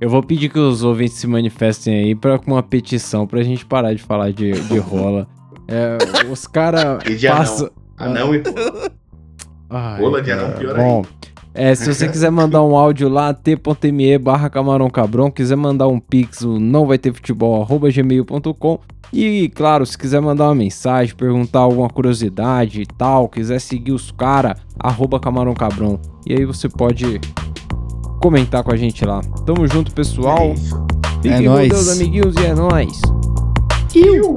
[SPEAKER 2] Eu vou pedir que os ouvintes se manifestem aí pra, com uma petição pra gente parar de falar de, de rola. É, os caras passam.
[SPEAKER 1] Anão e
[SPEAKER 2] Ai,
[SPEAKER 1] Rola de anão, pior
[SPEAKER 2] Bom, é, se você quiser mandar um áudio lá, t.me barra camarão cabrão, quiser mandar um pix, o não vai ter futebol, arroba gmail.com. E, claro, se quiser mandar uma mensagem, perguntar alguma curiosidade e tal, quiser seguir os cara, arroba camarão cabrão. E aí você pode comentar com a gente lá. Tamo junto, pessoal.
[SPEAKER 1] É.
[SPEAKER 2] Fiquem
[SPEAKER 3] É
[SPEAKER 2] com
[SPEAKER 3] nóis.
[SPEAKER 2] Deus, amiguinhos, e é nóis.
[SPEAKER 1] Iu.